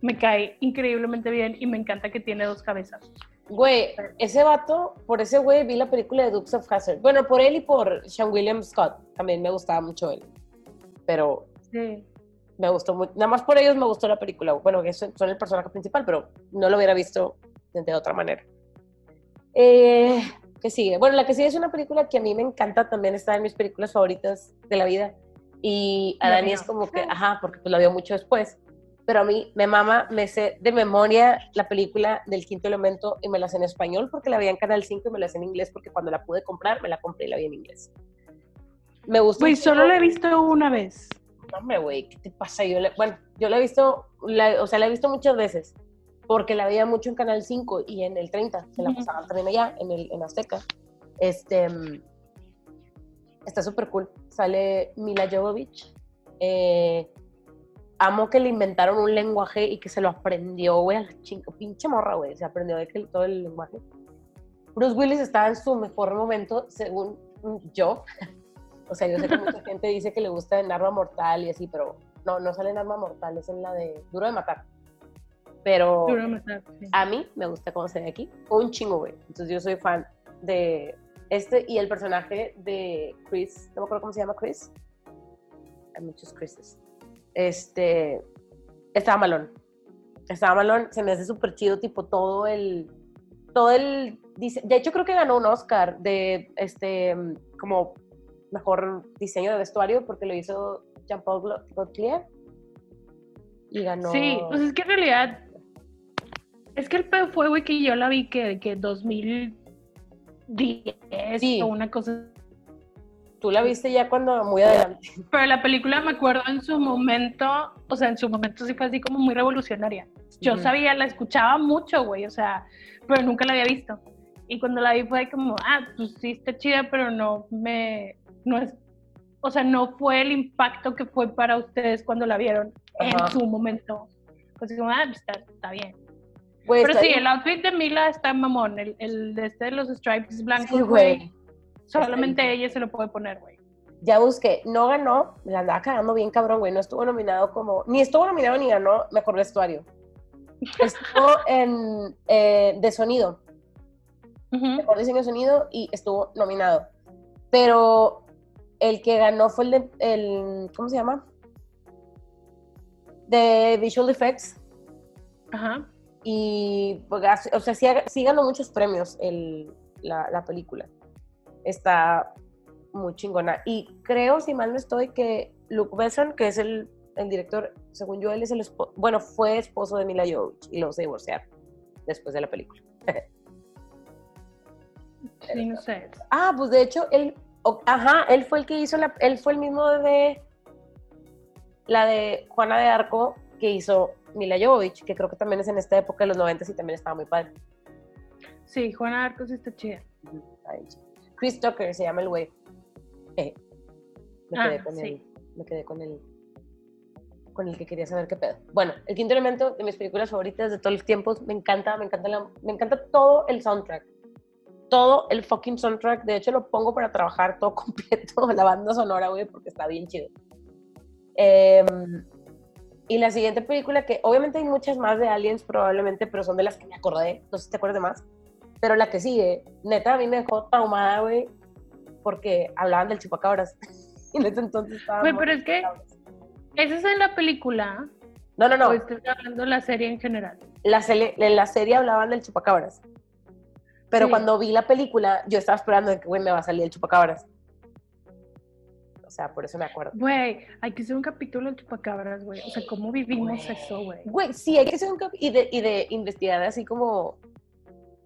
A: me cae increíblemente bien y me encanta que tiene dos cabezas.
B: Güey, ese vato, por ese güey vi la película de Dukes of Hazzard. Bueno, por él y por Sean William Scott, también me gustaba mucho él. Pero
A: Sí.
B: me gustó mucho, nada más por ellos me gustó la película. Bueno, que son, el personaje principal, pero no lo hubiera visto de, otra manera. Eh, ¿Qué sigue? Bueno, la que sigue es una película que a mí me encanta, también está en mis películas favoritas de la vida. Y a Dani es como que, ajá, porque pues la vio mucho después. Pero a mí me mama, me sé de memoria la película del quinto elemento y me la sé en español porque la vi en Canal 5 y me la sé en inglés porque cuando la pude comprar me la compré y la vi en inglés. Me gusta.
A: Güey, solo la he visto una vez.
B: no, hombre, güey, ¿qué te pasa? Yo la- bueno, yo la he visto, la- o sea, la he visto muchas veces, porque la veía mucho en Canal 5 y en el 30, se la pasaban también allá, en, el, en Azteca. Este, mm, está súper cool. Sale Mila Jovovich. Eh, amo que le inventaron un lenguaje y que se lo aprendió, güey, a la chingo, pinche morra, güey, se aprendió de que, todo el lenguaje. Bruce Willis estaba en su mejor momento, según yo. O sea, yo sé que mucha gente dice que le gusta en Arma Mortal y así, pero no, no sale en Arma Mortal, es en la de Duro de Matar. Pero
A: Duro de matar, sí.
B: a mí me gusta cómo se ve aquí, un chingo, güey. Entonces yo soy fan de este y el personaje de Chris, no me acuerdo cómo se llama Chris. Hay muchos Chrises. Este, estaba malón. Estaba malón, se me hace súper chido, tipo todo el, todo el, de hecho creo que ganó un Oscar de, este, como mejor diseño de vestuario porque lo hizo Jean-Paul Gaultier y ganó.
A: Sí, pues es que en realidad. Es que el pedo fue, güey, que yo la vi que, que 2010
B: Sí.
A: o una cosa.
B: Tú la viste ya cuando muy adelante.
A: Pero la película me acuerdo en su momento, o sea, en su momento sí fue así como muy revolucionaria. Yo
B: Ujú.
A: sabía, la escuchaba mucho, güey, o sea, pero nunca la había visto. Y cuando la vi fue como, ah, pues sí está chida, pero no me, no es, o sea, no fue el impacto que fue para ustedes cuando la vieron en su momento. Pues como, ah, pues, está, está bien. Pero sí,
B: bien-
A: el outfit de Mila está mamón. El, el de este de los stripes blancos, güey. Solamente ella se lo puede poner, güey.
B: Ya busqué, no ganó, me la andaba cagando bien cabrón, güey. No estuvo nominado como, ni estuvo nominado ni ganó mejor vestuario. Estuvo en eh, de sonido,
A: Ujú.
B: mejor diseño de sonido y estuvo nominado. Pero el que ganó fue el de, el, ¿cómo se llama? De Visual Effects.
A: Ajá.
B: Y, pues, o sea, sí, sí ganó muchos premios el, la, la película. Está muy chingona. Y creo, si mal no estoy, que Luke Besson, que es el, el director, según yo, él es el esposo, bueno, fue esposo de Mila Jovovich y luego se divorciaron después de la película.
A: Sí, no sé.
B: Ah, pues de hecho, él, ajá, él fue el que hizo la, él fue el mismo de la de Juana de Arco que hizo Mila Jovovich, que creo que también es en esta época de los 90 y también estaba muy padre.
A: Sí, Juana Arcos está chida.
B: Ay, Chris Tucker se llama el güey. Eh, me
A: Ah,
B: quedé con
A: sí.
B: él. Me quedé con el con el que quería saber qué pedo. Bueno, El Quinto Elemento de mis películas favoritas de todos los tiempos. Me encanta, me encanta, la- me encanta todo el soundtrack. Todo el fucking soundtrack. De hecho, lo pongo para trabajar todo completo, la banda sonora, güey, porque está bien chido. Em, y la siguiente película, que obviamente hay muchas más de Aliens, probablemente, pero son de las que me acordé. No sé si te acuerdas de más. Pero la que sigue, neta, a mí me dejó traumada, güey, porque hablaban del chupacabras. y en ese entonces estaba.
A: Güey, pero es que esa es en la película.
B: No, no, no.
A: O estás hablando de la serie en general.
B: La serie- en la serie hablaban del chupacabras. Pero
A: Sí.
B: cuando vi la película, yo estaba esperando de que, güey, me va a salir el chupacabras. O sea, por eso me acuerdo.
A: Güey, hay que hacer un capítulo de chupacabras, güey. O sea, ¿cómo vivimos
B: Güey.
A: eso, güey?
B: Güey, sí, hay que hacer un cap y de, y de investigar así como.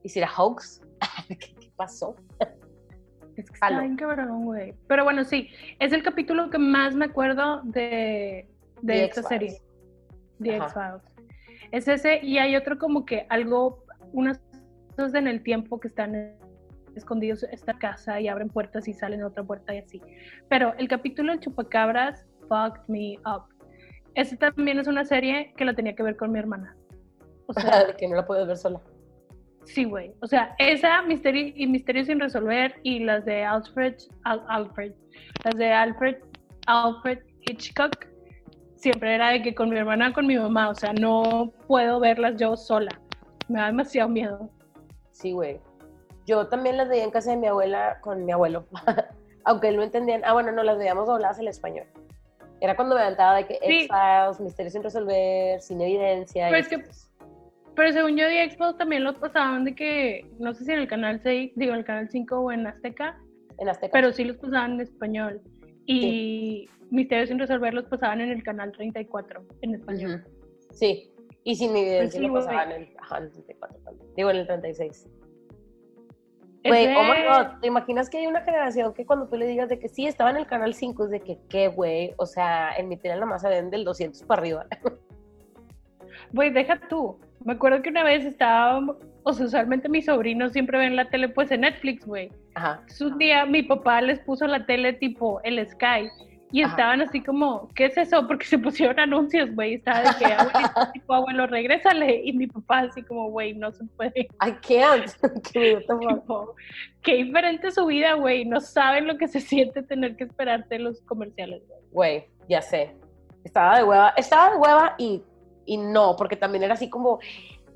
B: ¿Y si era hoax? ¿Qué, qué pasó?
A: Es que está bien cabrón, güey. Pero bueno, sí, es el capítulo que más me acuerdo de, de
B: The
A: esta serie. The. X-Files. Es ese, y hay otro como que algo, unas cosas en el tiempo que están escondidos en esta casa y abren puertas y salen a otra puerta y así. Pero el capítulo de Chupacabras fucked me up. Ese también es una serie que la tenía que ver con mi hermana. O sea,
B: que no la puedes ver sola.
A: Sí, güey. O sea, esa misterio y Misterio sin resolver y las de Alfred, Al- Alfred, las de Alfred, Alfred Hitchcock, siempre era de que con mi hermana, con mi mamá, o sea, no puedo verlas yo sola. Me da demasiado miedo.
B: Sí, güey. Yo también las veía en casa de mi abuela con mi abuelo. Aunque no entendían. Ah, bueno, no, las veíamos dobladas al español. Era cuando me aventaba de que
A: Sí.
B: Misterios sin resolver, Sin Evidencia.
A: Pero
B: y
A: es que-. Pero según yo, The Expo también los pasaban de que, no sé si en el canal 6, digo, en el canal 5 o en Azteca,
B: en Azteca.
A: pero sí los pasaban en español. Y Misterios sin resolver los pasaban en el canal 34 en español.
B: Ujú. Sí. Y Sin Evidencia
A: Pues sí,
B: lo pasaban en ajá, en el 34 también. Digo, en el 36. Güey, oh my God, ¿te imaginas que hay una generación que cuando tú le digas de que sí, estaba en el canal 5, es de que, ¿qué, güey? O sea, en mi tele nomás se ven del 200 para arriba.
A: Güey, deja tú. Me acuerdo que una vez estaba, o sea, usualmente mis sobrinos siempre ven la tele pues en Netflix, güey.
B: Ajá.
A: Un día mi papá les puso la tele tipo el Sky y
B: Ajá.
A: estaban así como, ¿qué es eso? Porque se pusieron anuncios, güey. Estaba de que, abuelito, tipo, abuelo, regrésale. Y mi papá así como, güey, no se puede.
B: I can't.
A: Tipo, qué diferente su vida, güey. No saben lo que se siente tener que esperarte los comerciales, güey.
B: Güey, ya sé. Estaba de hueva. Estaba de hueva y, y no, porque también era así como,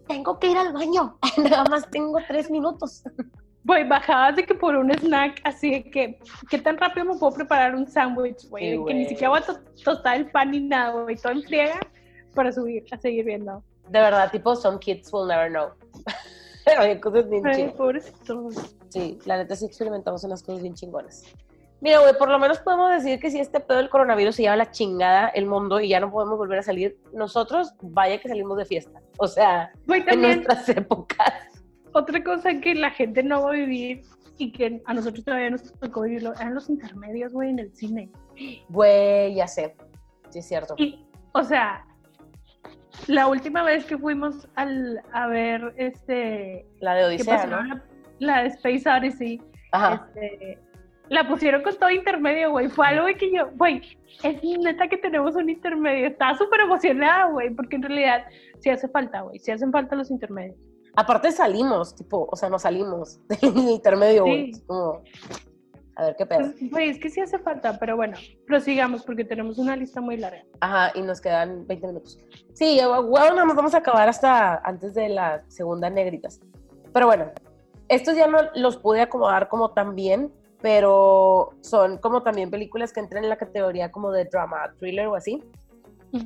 B: tengo que ir al baño. Nada más tengo tres minutos.
A: Güey, bajabas de que por un snack, así de que, ¿qué tan rápido me puedo preparar un sándwich, güey?
B: Sí,
A: que ni siquiera voy a to- tostar el pan ni nada, güey, todo en friega para subir, a seguir viendo.
B: De verdad, tipo, some kids will never know. Había cosas bien
A: Ay.
B: Sí, la neta sí experimentamos unas cosas bien chingonas. Mira, güey, por lo menos podemos decir que si este pedo del coronavirus se lleva la chingada el mundo y ya no podemos volver a salir, nosotros vaya que salimos de fiesta. O sea, en
A: también,
B: nuestras épocas.
A: otra cosa que la gente no va a vivir y que a nosotros todavía nos tocó vivirlo, eran los intermedios, güey, en el cine.
B: Güey, ya sé. Sí, es cierto.
A: Y, o sea, la última vez que fuimos al, a ver este
B: La de Odisea, ¿no?
A: la, la de Space Odyssey,
B: Ajá.
A: este, la pusieron con todo intermedio, güey. Fue algo que yo, güey, es neta que tenemos un intermedio. Estaba súper emocionada, güey, porque en realidad sí hace falta, güey. Sí hacen falta los intermedios.
B: Aparte salimos, tipo, o sea, no salimos del intermedio, güey. Como, a ver qué pedo.
A: Pues, güey, es que sí hace falta, pero bueno, prosigamos porque tenemos una lista muy larga.
B: Ajá, y nos quedan 20 minutos. Sí, bueno, nos vamos a acabar hasta antes de la segunda negritas. Pero bueno, estos ya no los pude acomodar como tan bien, pero son como también películas que entran en la categoría como de drama, thriller o así.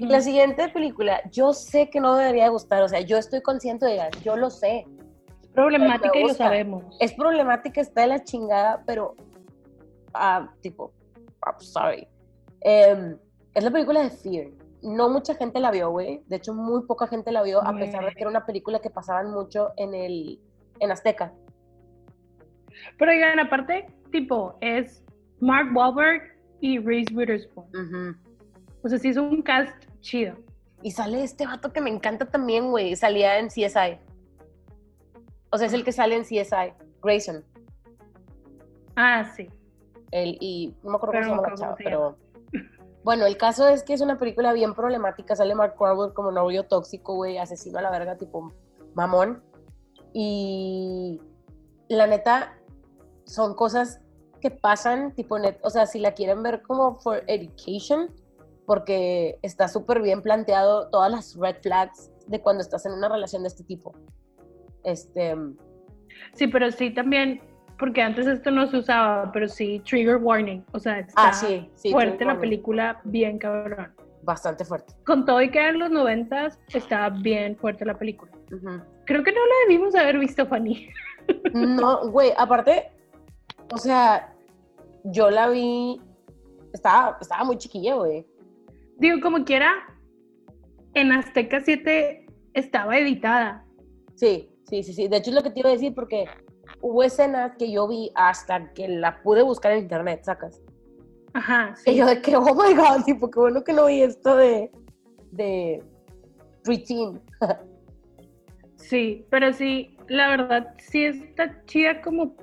B: La siguiente película, yo sé que no debería gustar, o sea, yo estoy consciente de ella, yo lo sé.
A: Es problemática y lo sabemos.
B: Es problemática, está de la chingada, pero, ah, tipo, I'm sorry. Em, es la película de Fear. No mucha gente la vio, güey. De hecho, muy poca gente la vio, a pesar de que era una película que pasaban mucho en el en Azteca.
A: Pero oigan, aparte, tipo, es Mark Wahlberg y Reese Witherspoon. O sea, sí es un cast chido.
B: Y sale este vato que me encanta también, güey. Salía en CSI. O sea, es el que sale en CSI. Grayson.
A: Ah, sí.
B: El, y no me acuerdo cómo se llama la chava, pero... Bueno, el caso es que es una película bien problemática. Sale Mark Wahlberg como novio tóxico, güey, asesino a la verga, tipo mamón. Y la neta, son cosas que pasan, tipo, net, o sea, si la quieren ver como for education, porque está súper bien planteado todas las red flags de cuando estás en una relación de este tipo. Este.
A: Sí, pero sí también, porque antes esto no se usaba, pero sí, trigger warning. O sea, está ah, fuerte la película, bien cabrón.
B: Bastante fuerte.
A: Con todo y que en los noventas, está bien fuerte la película. Creo que no la debimos haber visto, Fanny.
B: No, güey, aparte, o sea, yo la vi, estaba, estaba muy chiquilla, güey.
A: Digo, como quiera, en Azteca 7 estaba editada.
B: Sí, sí, sí, sí. De hecho es lo que te iba a decir porque hubo escenas que yo vi hasta que la pude buscar en internet, sacas.
A: Ajá,
B: sí. Y yo de que, oh my god, tipo, qué bueno que no vi esto de, de preteen.
A: Sí, pero sí, la verdad, sí está chida como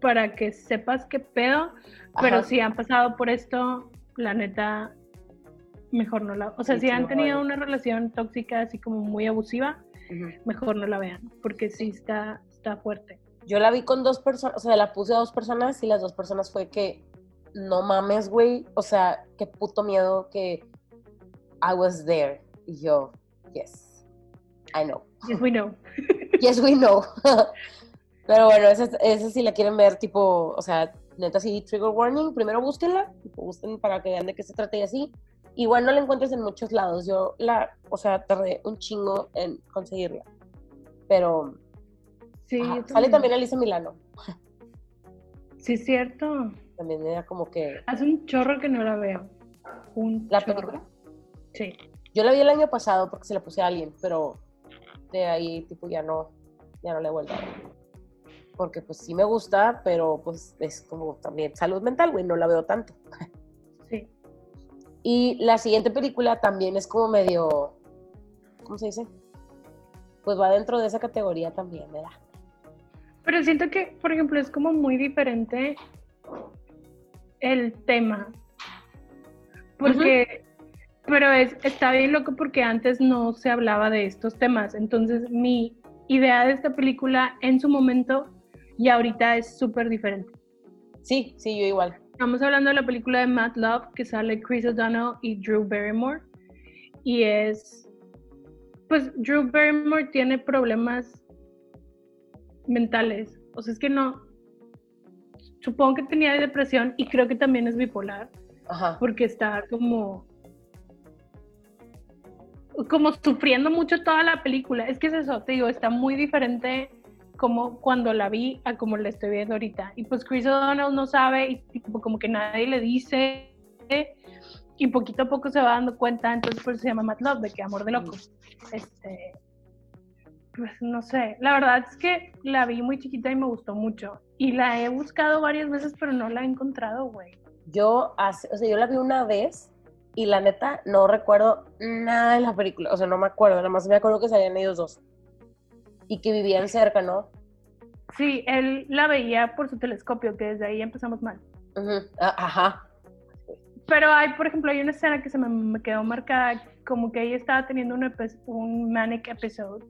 A: para que sepas qué pedo, pero si han pasado por esto, la neta, mejor no la... O sea, si han tenido una relación tóxica así como muy abusiva, mejor no la vean, porque sí está, está fuerte.
B: Yo la vi con dos personas, o sea, la puse a dos personas y las dos personas fue que, no mames, güey, o sea, qué puto miedo que I was there. Y yo, yes, I know.
A: Yes, we know.
B: yes, we know. Pero bueno, esa, esa si la quieren ver, tipo, o sea, neta, sí, trigger warning, primero búsquenla, busquen para que vean de qué se trata y así. Igual no la encuentres en muchos lados. Yo la, o sea, tardé un chingo en conseguirla. Pero.
A: Sí,
B: sale también Alicia Milano.
A: Sí, es cierto.
B: También era como que.
A: Hace un chorro que no la veo. Un
B: ¿La película?
A: Sí.
B: Yo la vi el año pasado porque se la puse a alguien, pero de ahí tipo ya no, ya no le vuelvo a ver. Porque pues sí me gusta, pero pues es como también salud mental, güey, no la veo tanto.
A: Sí.
B: Y la siguiente película también es como medio, ¿cómo se dice? Pues va dentro de esa categoría también, ¿verdad?
A: Pero siento que, por ejemplo, es como muy diferente el tema. Porque pero es, está bien loco porque antes no se hablaba de estos temas. Entonces, mi idea de esta película en su momento y ahorita es súper diferente.
B: Sí, sí, yo igual.
A: Estamos hablando de la película de Matt Love que sale Chris O'Donnell y Drew Barrymore. Y es. Pues Drew Barrymore tiene problemas mentales. O sea, es que no. Supongo que tenía depresión y creo que también es bipolar.
B: Ajá.
A: Porque está como como sufriendo mucho toda la película. Es que es eso, te digo, está muy diferente como cuando la vi a como la estoy viendo ahorita. Y pues Chris O'Donnell no sabe y como que nadie le dice y poquito a poco se va dando cuenta, entonces por eso se llama Mad Love, de que amor de locos. Este, pues no sé, la verdad es que la vi muy chiquita y me gustó mucho. Y la he buscado varias veces, pero no la he encontrado, güey.
B: Yo, hace, o sea, yo la vi una vez y la neta no recuerdo nada de la película, o sea, no me acuerdo, nada más me acuerdo que salían ellos dos y que vivían cerca, ¿no?
A: Sí, él la veía por su telescopio, que desde ahí empezamos mal.
B: Ajá.
A: Pero hay, por ejemplo, hay una escena que se me, me quedó marcada, como que ella estaba teniendo un, un manic episode,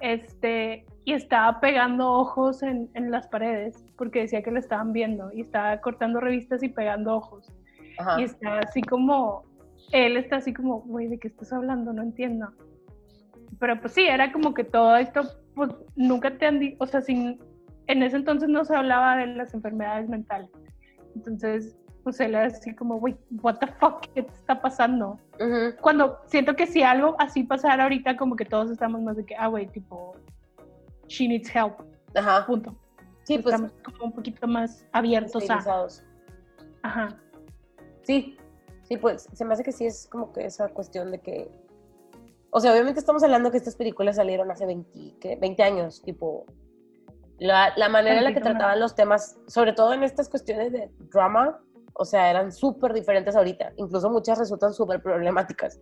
A: este, y estaba pegando ojos en, en las paredes, porque decía que lo estaban viendo, y estaba cortando revistas y pegando ojos.
B: Ajá.
A: Y está así como, él está así como, güey, ¿de qué estás hablando? No entiendo. Pero pues sí, era como que todo esto, pues nunca te han dicho, o sea, sin, en ese entonces no se hablaba de las enfermedades mentales. Entonces, pues él era así como, güey, what the fuck, ¿qué te está pasando? Cuando siento que si algo así pasara ahorita, como que todos estamos más de que, ah, güey, tipo, she needs help,
B: Ajá.
A: punto.
B: Sí, pues
A: estamos como un poquito más abiertos a, ajá,
B: Sí, sí, pues se me hace que sí es como que esa cuestión de que. O sea, obviamente estamos hablando que estas películas salieron hace 20, ¿qué? 20 años, tipo. La, la manera en la que trataban los temas, sobre todo en estas cuestiones de drama, o sea, eran súper diferentes ahorita. Incluso muchas resultan súper problemáticas.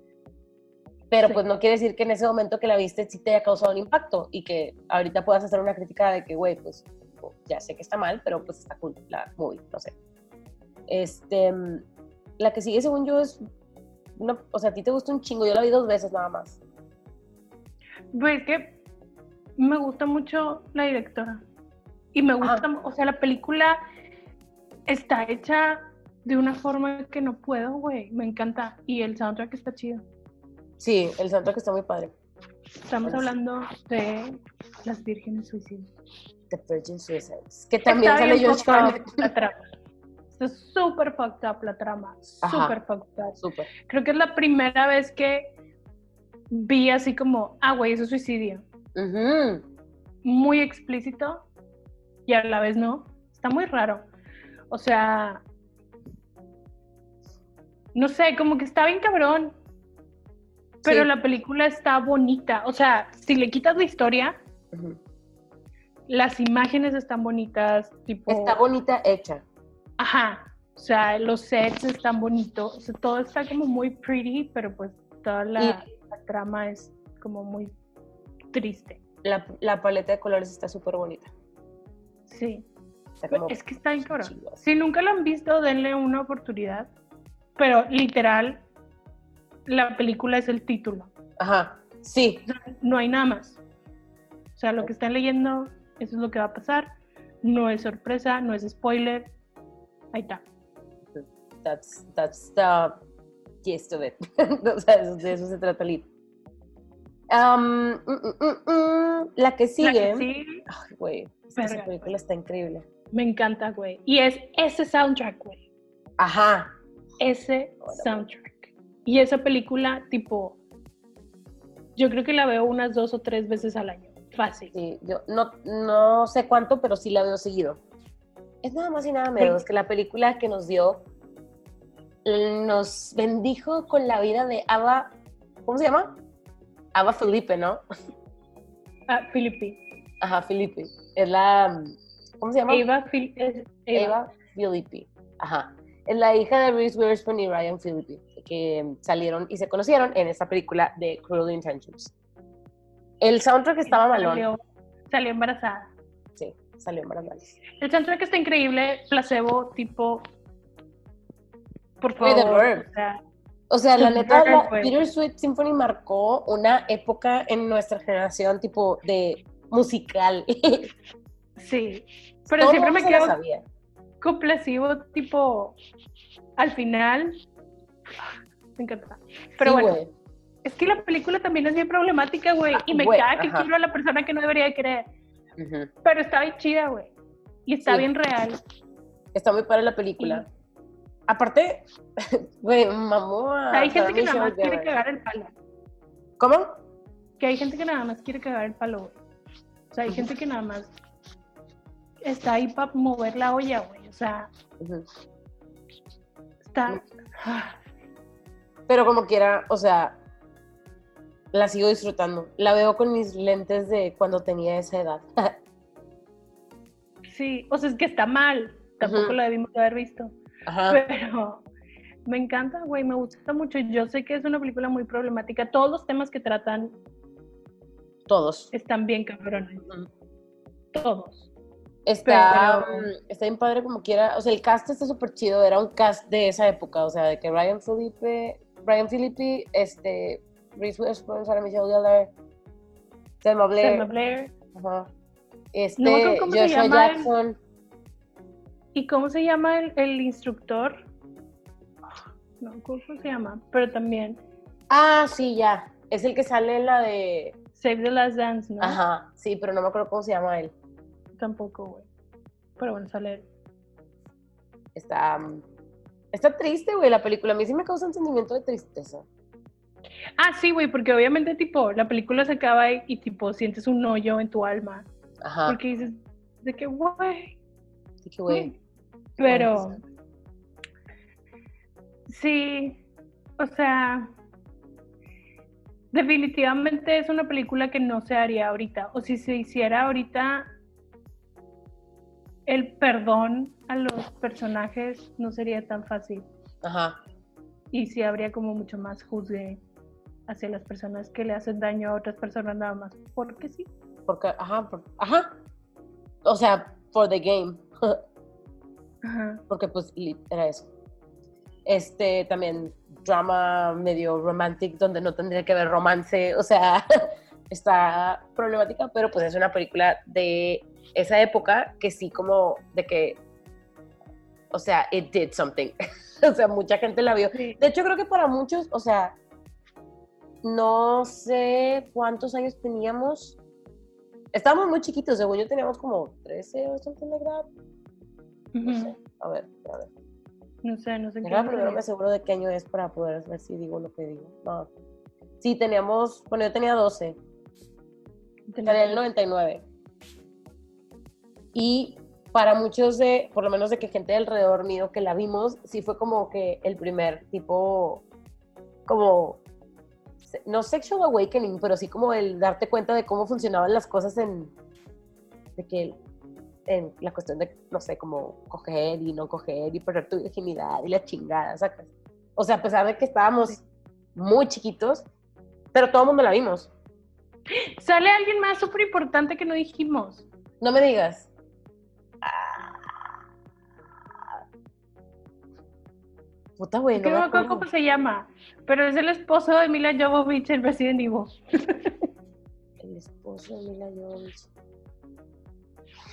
B: Pero
A: Sí.
B: pues no quiere decir que en ese momento que la viste sí te haya causado un impacto y que ahorita puedas hacer una crítica de que, güey, pues ya sé que está mal, pero pues está cool la movie, no sé. Este, mm, la que sigue según yo es, una, o sea, a ti te gusta un chingo, yo la vi dos veces nada más.
A: Pues es que me gusta mucho la directora. Y me gusta,
B: Ajá.
A: o sea, la película está hecha de una forma que no puedo, güey. Me encanta. Y el soundtrack está chido.
B: Sí, el soundtrack está muy padre.
A: Estamos
B: Pues-
A: hablando de las vírgenes suicidas.
B: The Virgin Suicides, que también
A: Está
B: sale
A: up
B: Clooney.
A: La trama. Está súper fucked up la trama. Súper fucked up.
B: Súper.
A: Creo que es la primera vez que vi así como, ah, güey, eso es suicidio. Muy explícito y a la vez no. Está muy raro. O sea, no sé, como que está bien cabrón. Pero
B: Sí.
A: la película está bonita. O sea, si le quitas la historia, las imágenes están bonitas, tipo...
B: Está bonita hecha.
A: Ajá. O sea, los sets están bonitos. O sea, todo está como muy pretty, pero pues toda la, la trama es como muy triste.
B: La, la paleta de colores está súper bonita.
A: Sí.
B: Como
A: Es que está cabrón.
B: chido.
A: Si nunca lo han visto, denle una oportunidad. Pero literal, la película es el título.
B: Ajá, sí.
A: O sea, no hay nada más. O sea, lo que están leyendo, eso es lo que va a pasar. No es sorpresa, no es spoiler. Ahí está.
B: That's, that's the gist of it. o sea, de eso se trata el. Um, mm, mm, mm, mm, la que
A: La
B: sigue.
A: que sí,
B: Ay, güey, es que esa
A: Verga,
B: película está increíble.
A: me encanta, güey. Y es ese soundtrack, güey.
B: Ajá.
A: Ese soundtrack. Y esa película, tipo, yo creo que la veo unas dos o tres veces al año. Fácil.
B: Sí, yo no, no sé cuánto, pero sí la veo seguido. Es nada más y nada menos que la película que nos dio, nos bendijo con la vida de Ava, ¿cómo se llama? Ava Felipe, ¿no?
A: Ah, Philippi.
B: Ajá, Felipe. Es la, ¿cómo se llama?
A: Eva, es Eva.
B: Eva. Ajá. Es la hija de Reese Witherspoon y Ryan Philippi, que salieron y se conocieron en esta película de Cruel Intentions. El soundtrack estaba malón.
A: Salió, salió embarazada.
B: Sí, salió embarazada.
A: El soundtrack está increíble, placebo, tipo. Por favor. O sea,
B: O sea, la neta, la. Bittersweet Symphony marcó una época en nuestra generación, tipo de musical.
A: sí. Pero
B: Todo
A: siempre me quedo placebo, tipo. Al final. Me encanta. Pero
B: Sí,
A: bueno, es que la película también es bien problemática, güey. Y me
B: Güey,
A: caga que
B: ajá.
A: quiero a la persona que no debería de querer. Pero está bien chida, güey. Y está
B: Sí.
A: bien real.
B: Está muy padre la película. Aparte, güey, mamó a
A: hay gente que nada más quiere cagar el palo.
B: ¿Cómo?
A: que hay gente que nada más quiere cagar el palo, güey. O sea, hay gente que nada más está ahí para mover la olla, güey. O sea, está.
B: Pero como quiera, o sea, la sigo disfrutando. La veo con mis lentes de cuando tenía esa edad.
A: Sí, o sea, es que está mal. Tampoco
B: Ujú.
A: lo debimos haber visto.
B: Ajá.
A: Pero me encanta, güey. Me gusta mucho. Yo sé que es una película muy problemática. Todos los temas que tratan
B: Todos.
A: están bien cabrones. Todos.
B: Está,
A: Pero-
B: mm, está bien padre como quiera. O sea, el cast está súper chido. Era un cast de esa época. O sea, de que Ryan Felipe, Ryan Phillippe, este, Reese Witherspoon, Sarah Michelle Gellar, Selma Blair.
A: Selma Blair.
B: Ajá. Este,
A: No cómo
B: Joshua Jackson.
A: ¿Y cómo se llama el, el instructor? No me acuerdo cómo se llama, pero también
B: Ah, sí, ya. Es el que sale en la de.
A: Save the Last Dance, ¿no?
B: Ajá, sí, pero no me acuerdo cómo se llama él.
A: Tampoco, güey. Pero bueno, sale él.
B: Está. Está triste, güey, la película. A mí sí me causa un sentimiento de tristeza.
A: Ah, sí, güey, porque obviamente, tipo, la película se acaba y, y, tipo, sientes un hoyo en tu alma.
B: Ajá.
A: Porque dices, de que, güey.
B: Así que, güey.
A: Pero, sí, o sea, definitivamente es una película que no se haría ahorita. O si se hiciera ahorita, el perdón a los personajes no sería tan fácil.
B: Ajá.
A: Y sí habría como mucho más juzgue hacia las personas que le hacen daño a otras personas nada más. Porque sí.
B: Porque, ajá, por- ajá. O sea, for the game.
A: Ajá.
B: Porque, pues, era eso. Este, también, drama medio romantic, donde no tendría que haber romance. O sea, está problemática, pero pues es una película de esa época que sí, como de que. O sea, it did something. o sea, mucha gente la vio. De hecho, creo que para muchos, o sea, no sé cuántos años teníamos. Estábamos muy chiquitos, según yo teníamos como 13 o something like that. No sé. A ver, a ver.
A: No sé, no sé en qué
B: primero me
A: sería.
B: aseguro de qué año es para poder ver si digo lo que digo. No. Sí, teníamos, bueno, yo tenía 12. Estaría en el 99. Y para muchos de, por lo menos de que gente alrededor mío que la vimos, sí fue como que el primer tipo, como, no sexual awakening, pero sí como el darte cuenta de cómo funcionaban las cosas en, de que, en la cuestión de, no sé, como coger y no coger y perder tu virginidad y la chingada, ¿sacas? O sea, a pesar de que estábamos muy chiquitos, pero todo el mundo la vimos.
A: Sale alguien más súper importante que no dijimos.
B: No me digas. Puta, güey, no me
A: me acuerdo
B: acuerdo.
A: cómo se llama, pero es el esposo de Mila Jovovich en Resident Evil.
B: El esposo de Mila Jovovich.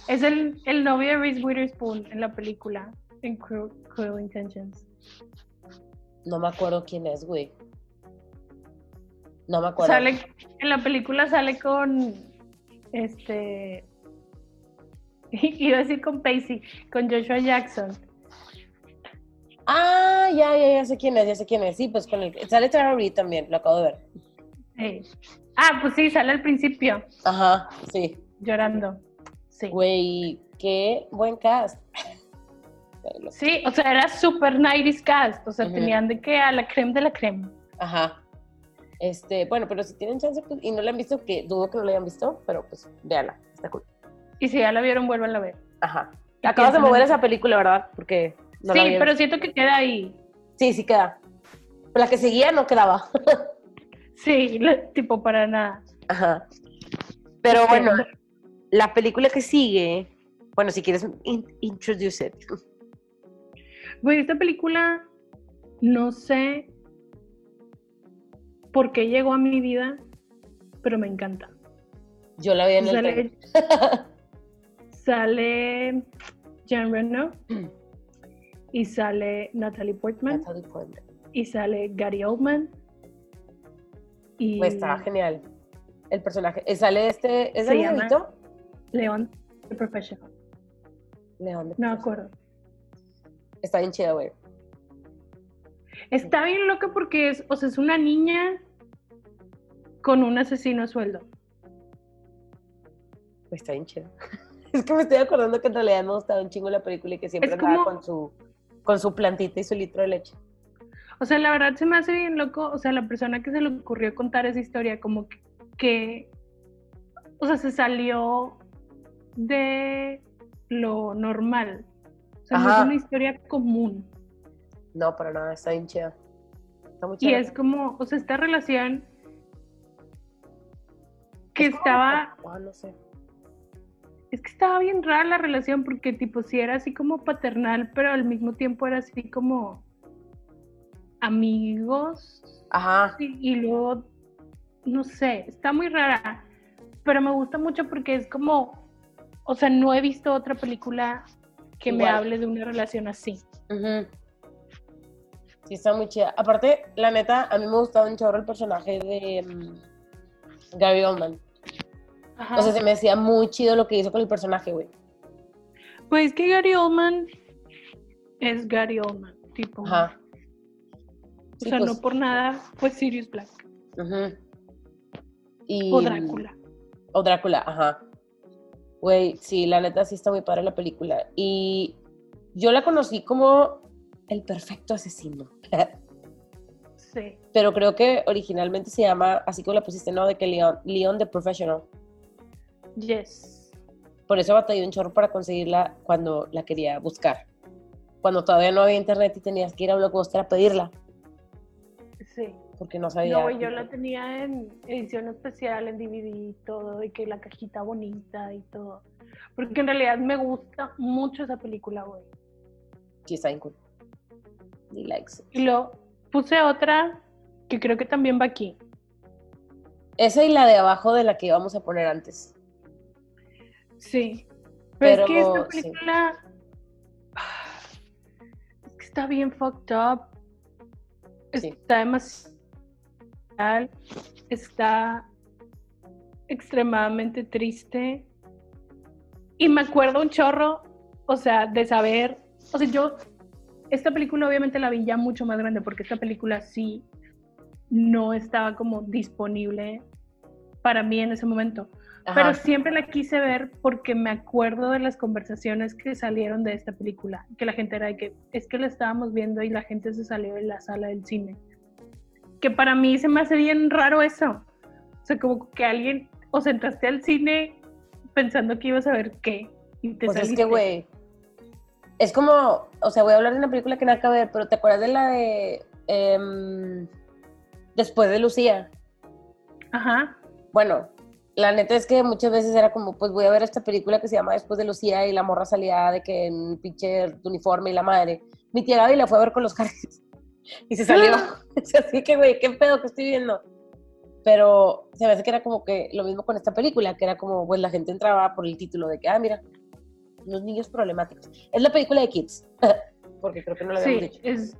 A: Es el, el novio de Reese Witherspoon en la película, en Cruel, Cruel Intentions.
B: No me acuerdo quién es, güey. No me acuerdo.
A: Sale, en la película sale con, este, iba a decir con Pacey, con Joshua Jackson.
B: Ah, ya, ya, ya sé quién es, ya sé quién es. Sí, pues con el. Sale Tara Reid también, lo acabo de ver.
A: Sí. Ah, pues sí, sale al principio,
B: Ajá, sí.
A: llorando. Sí.
B: Güey, qué buen cast.
A: Sí, o sea, era super 90s cast, o sea, tenían de que a la creme de la creme.
B: Ajá. Este, bueno, pero si tienen chance pues, y no la han visto, que dudo que no la hayan visto, pero pues véanla, está cool.
A: Y si ya la vieron, vuelvan a ver.
B: Ajá. Acabas de mover esa película, ¿verdad? Porque no
A: sí, pero siento que queda ahí.
B: Sí, sí queda. La que seguía no quedaba.
A: Sí, tipo para nada.
B: Ajá. Pero bueno, la película que sigue, bueno, si quieres in- introduce it.
A: Güey, esta película, no sé por qué llegó a mi vida, pero me encanta.
B: Yo la vi en el
A: Sale,
B: tren.
A: sale Jean Reno y sale Natalie Portman
B: Natalie Portman.
A: y sale Gary Oldman. Y
B: Pues estaba genial. El personaje. eh, Sale este. ¿Es el
A: llama-? León, The Professional.
B: León.
A: No me acuerdo.
B: Está bien chida, güey.
A: Está bien loca porque es, o sea, es una niña con un asesino a sueldo.
B: Está bien chida. Es que me estoy acordando que en realidad me gustaba un chingo la película y que siempre
A: Es
B: andaba
A: como-
B: con su con su plantita y su litro de leche.
A: O sea, la verdad se me hace bien loco, o sea, la persona que se le ocurrió contar esa historia como que, que, o sea, se salió de lo normal. O sea, no es una historia común.
B: No, para nada, está bien chida. Está muy
A: Y
B: chida.
A: es como, o sea, esta relación que
B: Es como-
A: estaba,
B: Ah, no sé.
A: es que estaba bien rara la relación porque tipo sí era así como paternal, pero al mismo tiempo era así como amigos.
B: Ajá.
A: Y, y luego, no sé, está muy rara, pero me gusta mucho porque es como, o sea, no he visto otra película que me hable de una relación así.
B: Sí, está muy chida. Aparte, la neta, a mí me gustaba un chorro el personaje de mm, Gary Oldman.
A: Ajá.
B: O sea, se me decía muy chido lo que hizo con el personaje, güey.
A: Pues que Gary Oldman es Gary Oldman, tipo.
B: Ajá.
A: O sea,
B: pues,
A: no por nada fue Sirius Black
B: ujú. Y,
A: o Drácula.
B: O Drácula, ajá. Güey, sí, la neta sí está muy padre la película. Y yo la conocí como el perfecto asesino.
A: Sí.
B: Pero creo que originalmente se llama, así como la pusiste, ¿no? De que Leon, Leon the Professional.
A: Yes.
B: Por eso batallé un chorro para conseguirla cuando la quería buscar. Cuando todavía no había internet y tenías que ir a Blockbuster a pedirla,
A: Sí.
B: Porque no sabía.
A: No, yo la tenía en edición especial, en DVD y todo, de que la cajita bonita y todo. Porque en realidad me gusta mucho esa película, güey.
B: Sí, está bien cool. Ni likes.
A: Y luego puse otra que creo que también va aquí.
B: Esa y la de abajo de la que íbamos a poner antes.
A: Sí. Pero, es que esta
B: sí.
A: película es que está bien fucked up.
B: Sí.
A: Está demasiado. Está extremadamente triste. Y me acuerdo un chorro, o sea, de saber. O sea, yo. Esta película obviamente la vi ya mucho más grande porque esta película sí no estaba como disponible para mí en ese momento. Pero siempre la quise ver porque me acuerdo de las conversaciones que salieron de esta película, que la gente era de que es que la estábamos viendo y la gente se salió de la sala del cine. Que para mí se me hace bien raro eso. O sea, como que alguien, o sea, entraste al cine pensando que ibas a ver qué y te
B: Pues es
A: saliste.
B: que, güey. Es como, o sea, voy a hablar de una película que nada que ver, pero ¿te acuerdas de la de em, Después de Lucía?
A: Ajá.
B: Bueno, la neta es que muchas veces era como, pues voy a ver esta película que se llama Después de Lucía y la morra salía de que en pinche uniforme y la madre. Mi tía Gaby la fue a ver con los Harris y se salió. Así que, güey, qué pedo que estoy viendo. Pero se me hace que era como que lo mismo con esta película, que era como, pues la gente entraba por el título de que, ah, mira, los niños problemáticos. Es la película de Kids, porque creo que no lo habíamos
A: Sí,
B: dicho.
A: es,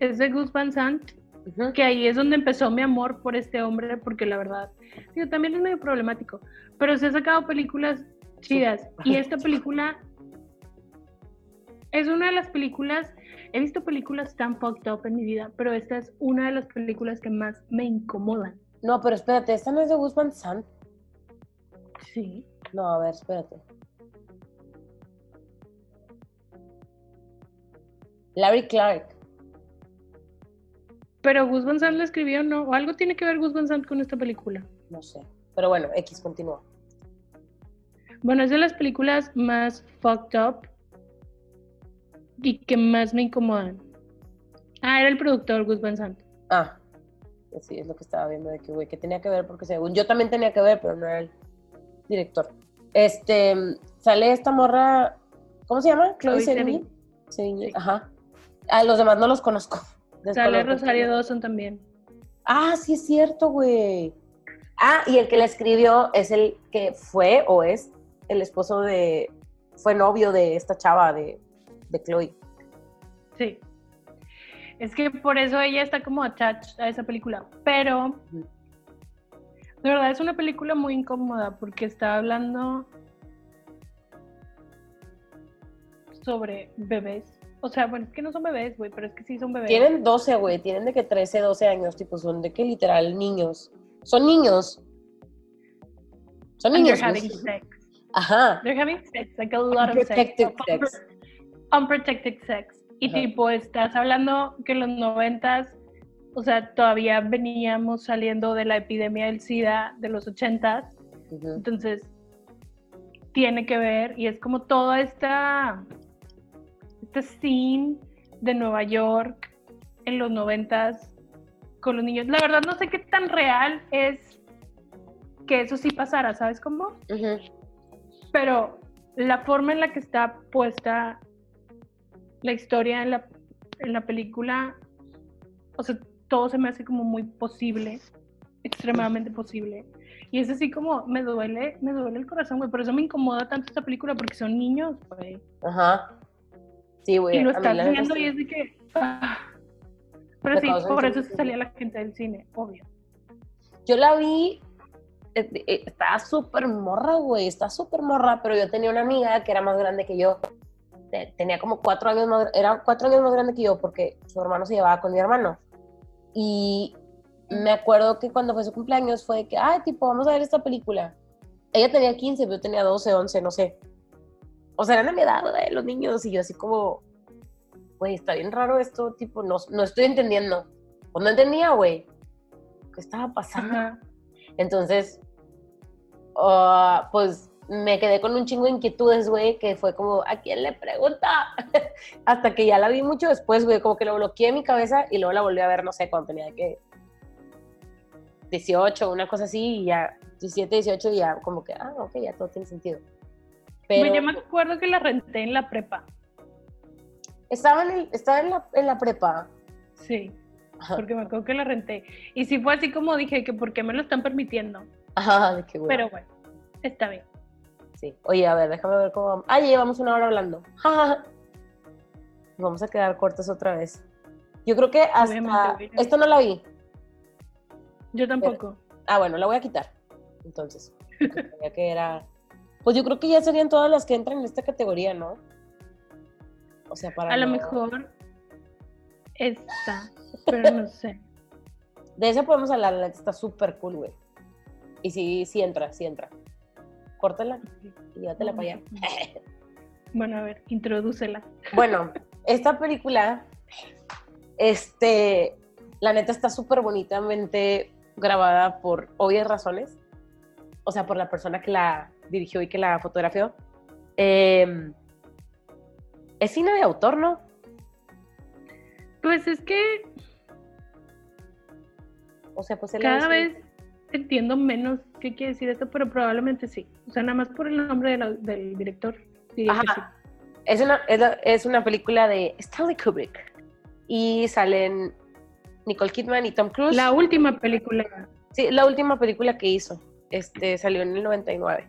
A: es de Gus Van Sant,
B: Ujú.
A: que ahí es donde empezó mi amor por este hombre, porque la verdad, digo, también es medio problemático, pero se ha sacado películas chidas. Y esta película es una de las películas, he visto películas tan fucked up en mi vida, pero esta es una de las películas que más me incomodan.
B: No, pero espérate, ¿esta no es de Guzmán Sant?
A: Sí.
B: No, a ver, espérate. Larry Clark.
A: Pero Gus Van Sant la escribió, ¿no? O algo tiene que ver Gus Van Sant con esta película.
B: No sé. Pero bueno, X continúa.
A: Bueno, es de las películas más fucked up y que más me incomodan. Ah, era el productor Gus Van Sant.
B: Ah, pues sí, es lo que estaba viendo de que, güey, que tenía que ver, porque según yo también tenía que ver, pero no era el director. Este, sale esta morra, ¿cómo se llama?
A: Chloe
B: Sevigny.
A: Sí.
B: Ajá. A los demás no los conozco.
A: Sale. Rosario Dawson también.
B: Ah, sí es cierto, güey. Ah, y el que la escribió es el que fue o es el esposo de, fue novio de esta chava de, de Chloe.
A: Sí. Es que por eso ella está como attached a esa película. Pero, de verdad, es una película muy incómoda porque está hablando sobre bebés. O sea, bueno, es que no son bebés, güey, pero es que sí son bebés.
B: Tienen 12, güey, tienen de que 13, 12 años, tipo, son de que literal niños. Son niños. Son
A: And
B: niños.
A: they're having sex.
B: Ajá.
A: They're having sex, like a lot of sex.
B: Unprotected sex.
A: Y
B: Ajá.
A: tipo, estás hablando que en los noventas, o sea, todavía veníamos saliendo de la epidemia del SIDA de los ochentas.
B: Ujú.
A: Entonces, tiene que ver, y es como toda esta, este scene de Nueva York en los noventas con los niños. La verdad no sé qué tan real es que eso sí pasara, ¿sabes cómo? Pero la forma en la que está puesta la historia en la, en la película, o sea, todo se me hace como muy posible, extremadamente posible. Y es así como, me duele, me duele el corazón, güey. Por eso me incomoda tanto esta película, porque son niños, güey.
B: Ajá. Sí, güey.
A: Y lo estás
B: neta
A: viendo y es de que... ah. Pero
B: Me
A: sí, por eso se salía la gente del cine, obvio.
B: Yo la vi, eh, eh, estaba súper morra, güey, está súper morra, pero yo tenía una amiga que era más grande que yo. Te- Tenía como cuatro años más, era cuatro años más grande que yo porque su hermano se llevaba con mi hermano. Y me acuerdo que cuando fue su cumpleaños fue de que, ay, tipo, vamos a ver esta película. Ella tenía 15, pero yo tenía 12, 11, no sé. O sea, eran de mi edad, los niños, y yo así como, güey, está bien raro esto, tipo, no, no estoy entendiendo. Pues no entendía, güey. ¿Qué estaba pasando?
A: Ajá.
B: Entonces, ah, pues me quedé con un chingo de inquietudes, güey, que fue como, ¿a quién le pregunta? Hasta que ya la vi mucho después, güey, como que lo bloqueé en mi cabeza y luego la volví a ver, no sé, cuando tenía que 18, una cosa así, y ya 17, 18, y ya como que, ah, ok, ya todo tiene sentido. Pero
A: yo me acuerdo que la renté en la prepa.
B: estaba, en, el- estaba en, la, en la prepa.
A: Sí, porque me acuerdo que la renté. Y sí fue así como dije, que por qué me lo están permitiendo.
B: Ajá, de qué güey.
A: Pero bueno, está bien.
B: Sí. Oye, a ver, déjame ver cómo vamos. Ah, ya llevamos una hora hablando. Vamos a quedar cortos otra vez. Yo creo que hasta...
A: Obviamente.
B: Esto no la vi.
A: Yo tampoco.
B: Ah, bueno, la voy a quitar. Entonces, sabía que era... Pues yo creo que ya serían todas las que entran en esta categoría, ¿no? O sea, para
A: A lo mejor esta, pero no sé.
B: De esa podemos hablar, la neta está súper cool, güey. Y sí, sí entra, sí entra. Córtala y llévatela para allá.
A: Bueno, a ver, introdúcela.
B: Bueno, esta película, este, la neta está súper bonitamente grabada por obvias razones. O sea, por la persona que la dirigió y que la fotografió. Eh, es cine de autor, ¿no?
A: Pues es que
B: O sea, pues
A: cada vez entiendo menos qué quiere decir esto, pero probablemente sí. O sea, nada más por el nombre de la- del director. sí.
B: Ajá. Es una, es, la- es una película de Stanley Kubrick. Y salen Nicole Kidman y Tom Cruise.
A: La última película.
B: Sí, la última película que hizo. Este, salió en el 99.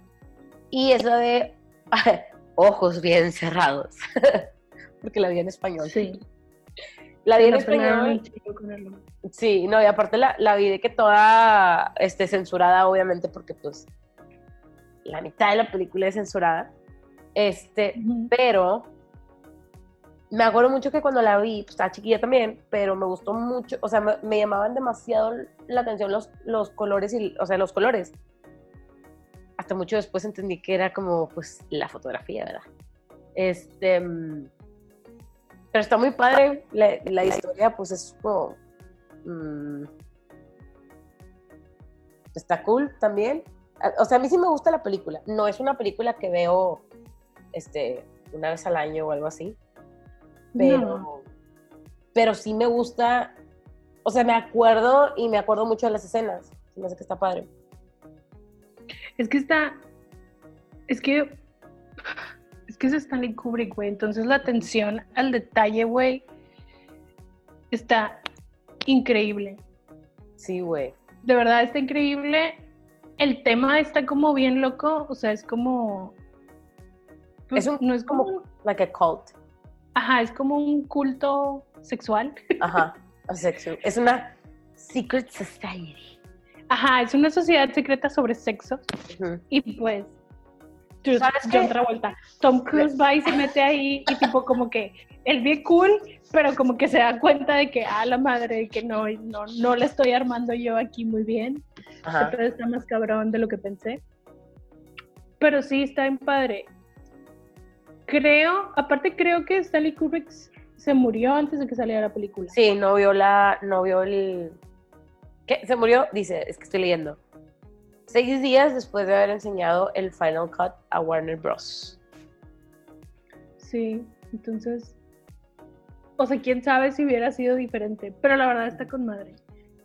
B: Y es la de Ojos bien cerrados. Porque la vi en español.
A: Sí.
B: La vi en español. Sí, no, y aparte la, la vi de que toda este, censurada, obviamente, porque pues la mitad de la película es censurada. Este, pero me acuerdo mucho que cuando la vi, pues estaba chiquilla también, pero me gustó mucho, o sea, me, me llamaban demasiado la atención los, los colores, y, o sea, los colores. Hasta mucho después entendí que era como, pues, la fotografía, ¿verdad? Este, mm, pero está muy padre, la, la historia, pues, es como, mm, está cool también. O sea, a mí sí me gusta la película. No es una película que veo este, una vez al año o algo así. Pero,
A: No.
B: pero sí me gusta. O sea, me acuerdo y me acuerdo mucho de las escenas. Se me hace que está padre.
A: Es que está. Es que. Es que es Stanley Kubrick, güey. Entonces la atención al detalle, güey, está increíble.
B: Sí, güey.
A: De verdad está increíble. El tema está como bien loco. O sea, es como. pues,
B: Es un-
A: no es como.
B: como- Like a cult.
A: Ajá, es como un culto sexual.
B: Ajá. a sexo. Es una secret society.
A: Ajá, es una sociedad secreta sobre sexo.
B: Ujú.
A: Y pues. Just,
B: ¿Sabes
A: John
B: qué?
A: Travolta. Tom Cruise va y se mete ahí y tipo como que él bien cool, pero como que se da cuenta de que, ah, la madre, que no, no, no la estoy armando yo aquí muy bien.
B: Ajá.
A: Pero está más cabrón de lo que pensé. Pero sí, está en padre. Creo, aparte creo que Stanley Kubrick se murió antes de que saliera la película.
B: Sí, no vio la. No vio el. ¿Qué? Se murió, dice, es que estoy leyendo. Seis días después de haber enseñado el Final Cut a Warner Bros.
A: Sí, entonces, o sea, quién sabe si hubiera sido diferente, pero la verdad está con madre.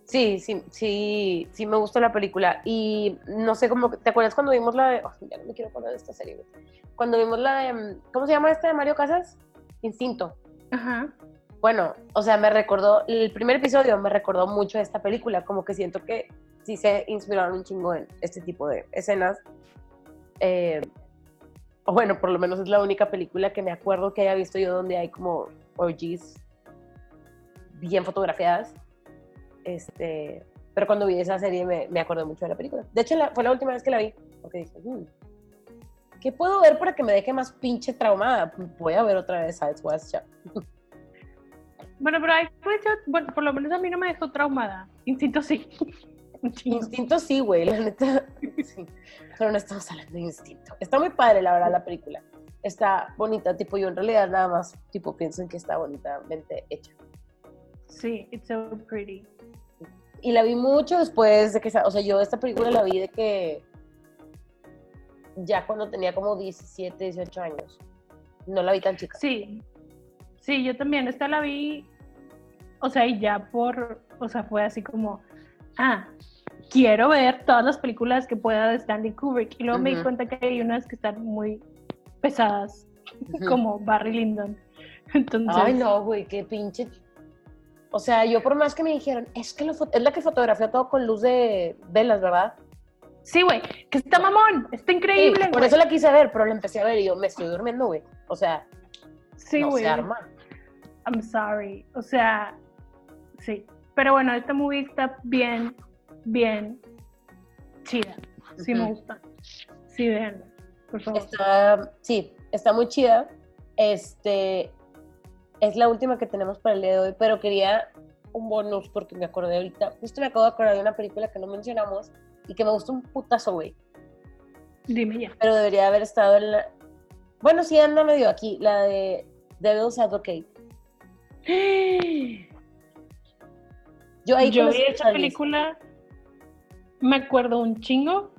B: Sí, sí, sí, sí me gustó la película. Y no sé cómo, ¿te acuerdas cuando vimos la de, oh, ya no me quiero acordar de esta serie. Cuando vimos la de, ¿cómo se llama esta de Mario Casas? Instinto.
A: Ajá.
B: Bueno, o sea, me recordó, el primer episodio me recordó mucho de esta película, como que siento que sí se inspiraron un chingo en este tipo de escenas. Eh, o bueno, por lo menos es la única película que me acuerdo que haya visto yo donde hay como orgies bien fotografiadas. Este, pero cuando vi esa serie me, me acordé mucho de la película. De hecho, la- fue la última vez que la vi, porque dije, "Hmm, ¿qué puedo ver para que me deje más pinche traumada? Voy a ver otra vez Sides West.
A: Bueno, pero pues, yo- bueno, por lo menos a mí no me dejó traumada. Instinto sí.
B: Instinto sí, güey, la neta. Sí. Pero no estamos hablando de instinto. Está muy padre, la verdad, la película. Está bonita, tipo, yo en realidad nada más, tipo, pienso en que está bonitamente hecha.
A: Sí, it's so pretty.
B: Y la vi mucho después de que, o sea, yo esta película la vi de que ya cuando tenía como 17, 18 años. No la vi tan chica.
A: Sí, sí, yo también. Esta la vi, o sea, y ya por, o sea, fue así como, ah, quiero ver todas las películas que pueda de Stanley Kubrick. Y luego me di cuenta que hay unas que están muy pesadas, como Barry Lyndon. Entonces,
B: Ay, no, güey, qué pinche. O sea, yo por más que me dijeron, es que lo es la que fotografió todo con luz de velas, ¿verdad?
A: sí, güey, que está mamón, está
B: Sí,
A: increíble,
B: por eso la quise ver, pero la empecé a ver y yo me estoy durmiendo, güey. O sea,
A: Sí,
B: no
A: güey.
B: se arma.
A: I'm sorry. O sea, sí. Pero bueno, esta movie está bien, bien chida. Sí me gusta. Sí, vean, por favor.
B: Está, sí, está muy chida. Este es la última que tenemos para el día de hoy, pero quería un bonus porque me acordé ahorita. Justo me acabo de acordar de una película que no mencionamos y que me gustó un putazo, güey.
A: Dime ya.
B: Pero debería haber estado en la. Bueno, sí, anda medio aquí, la de Devil's Advocate. Yo ahí
A: Yo vi esa película, me acuerdo un chingo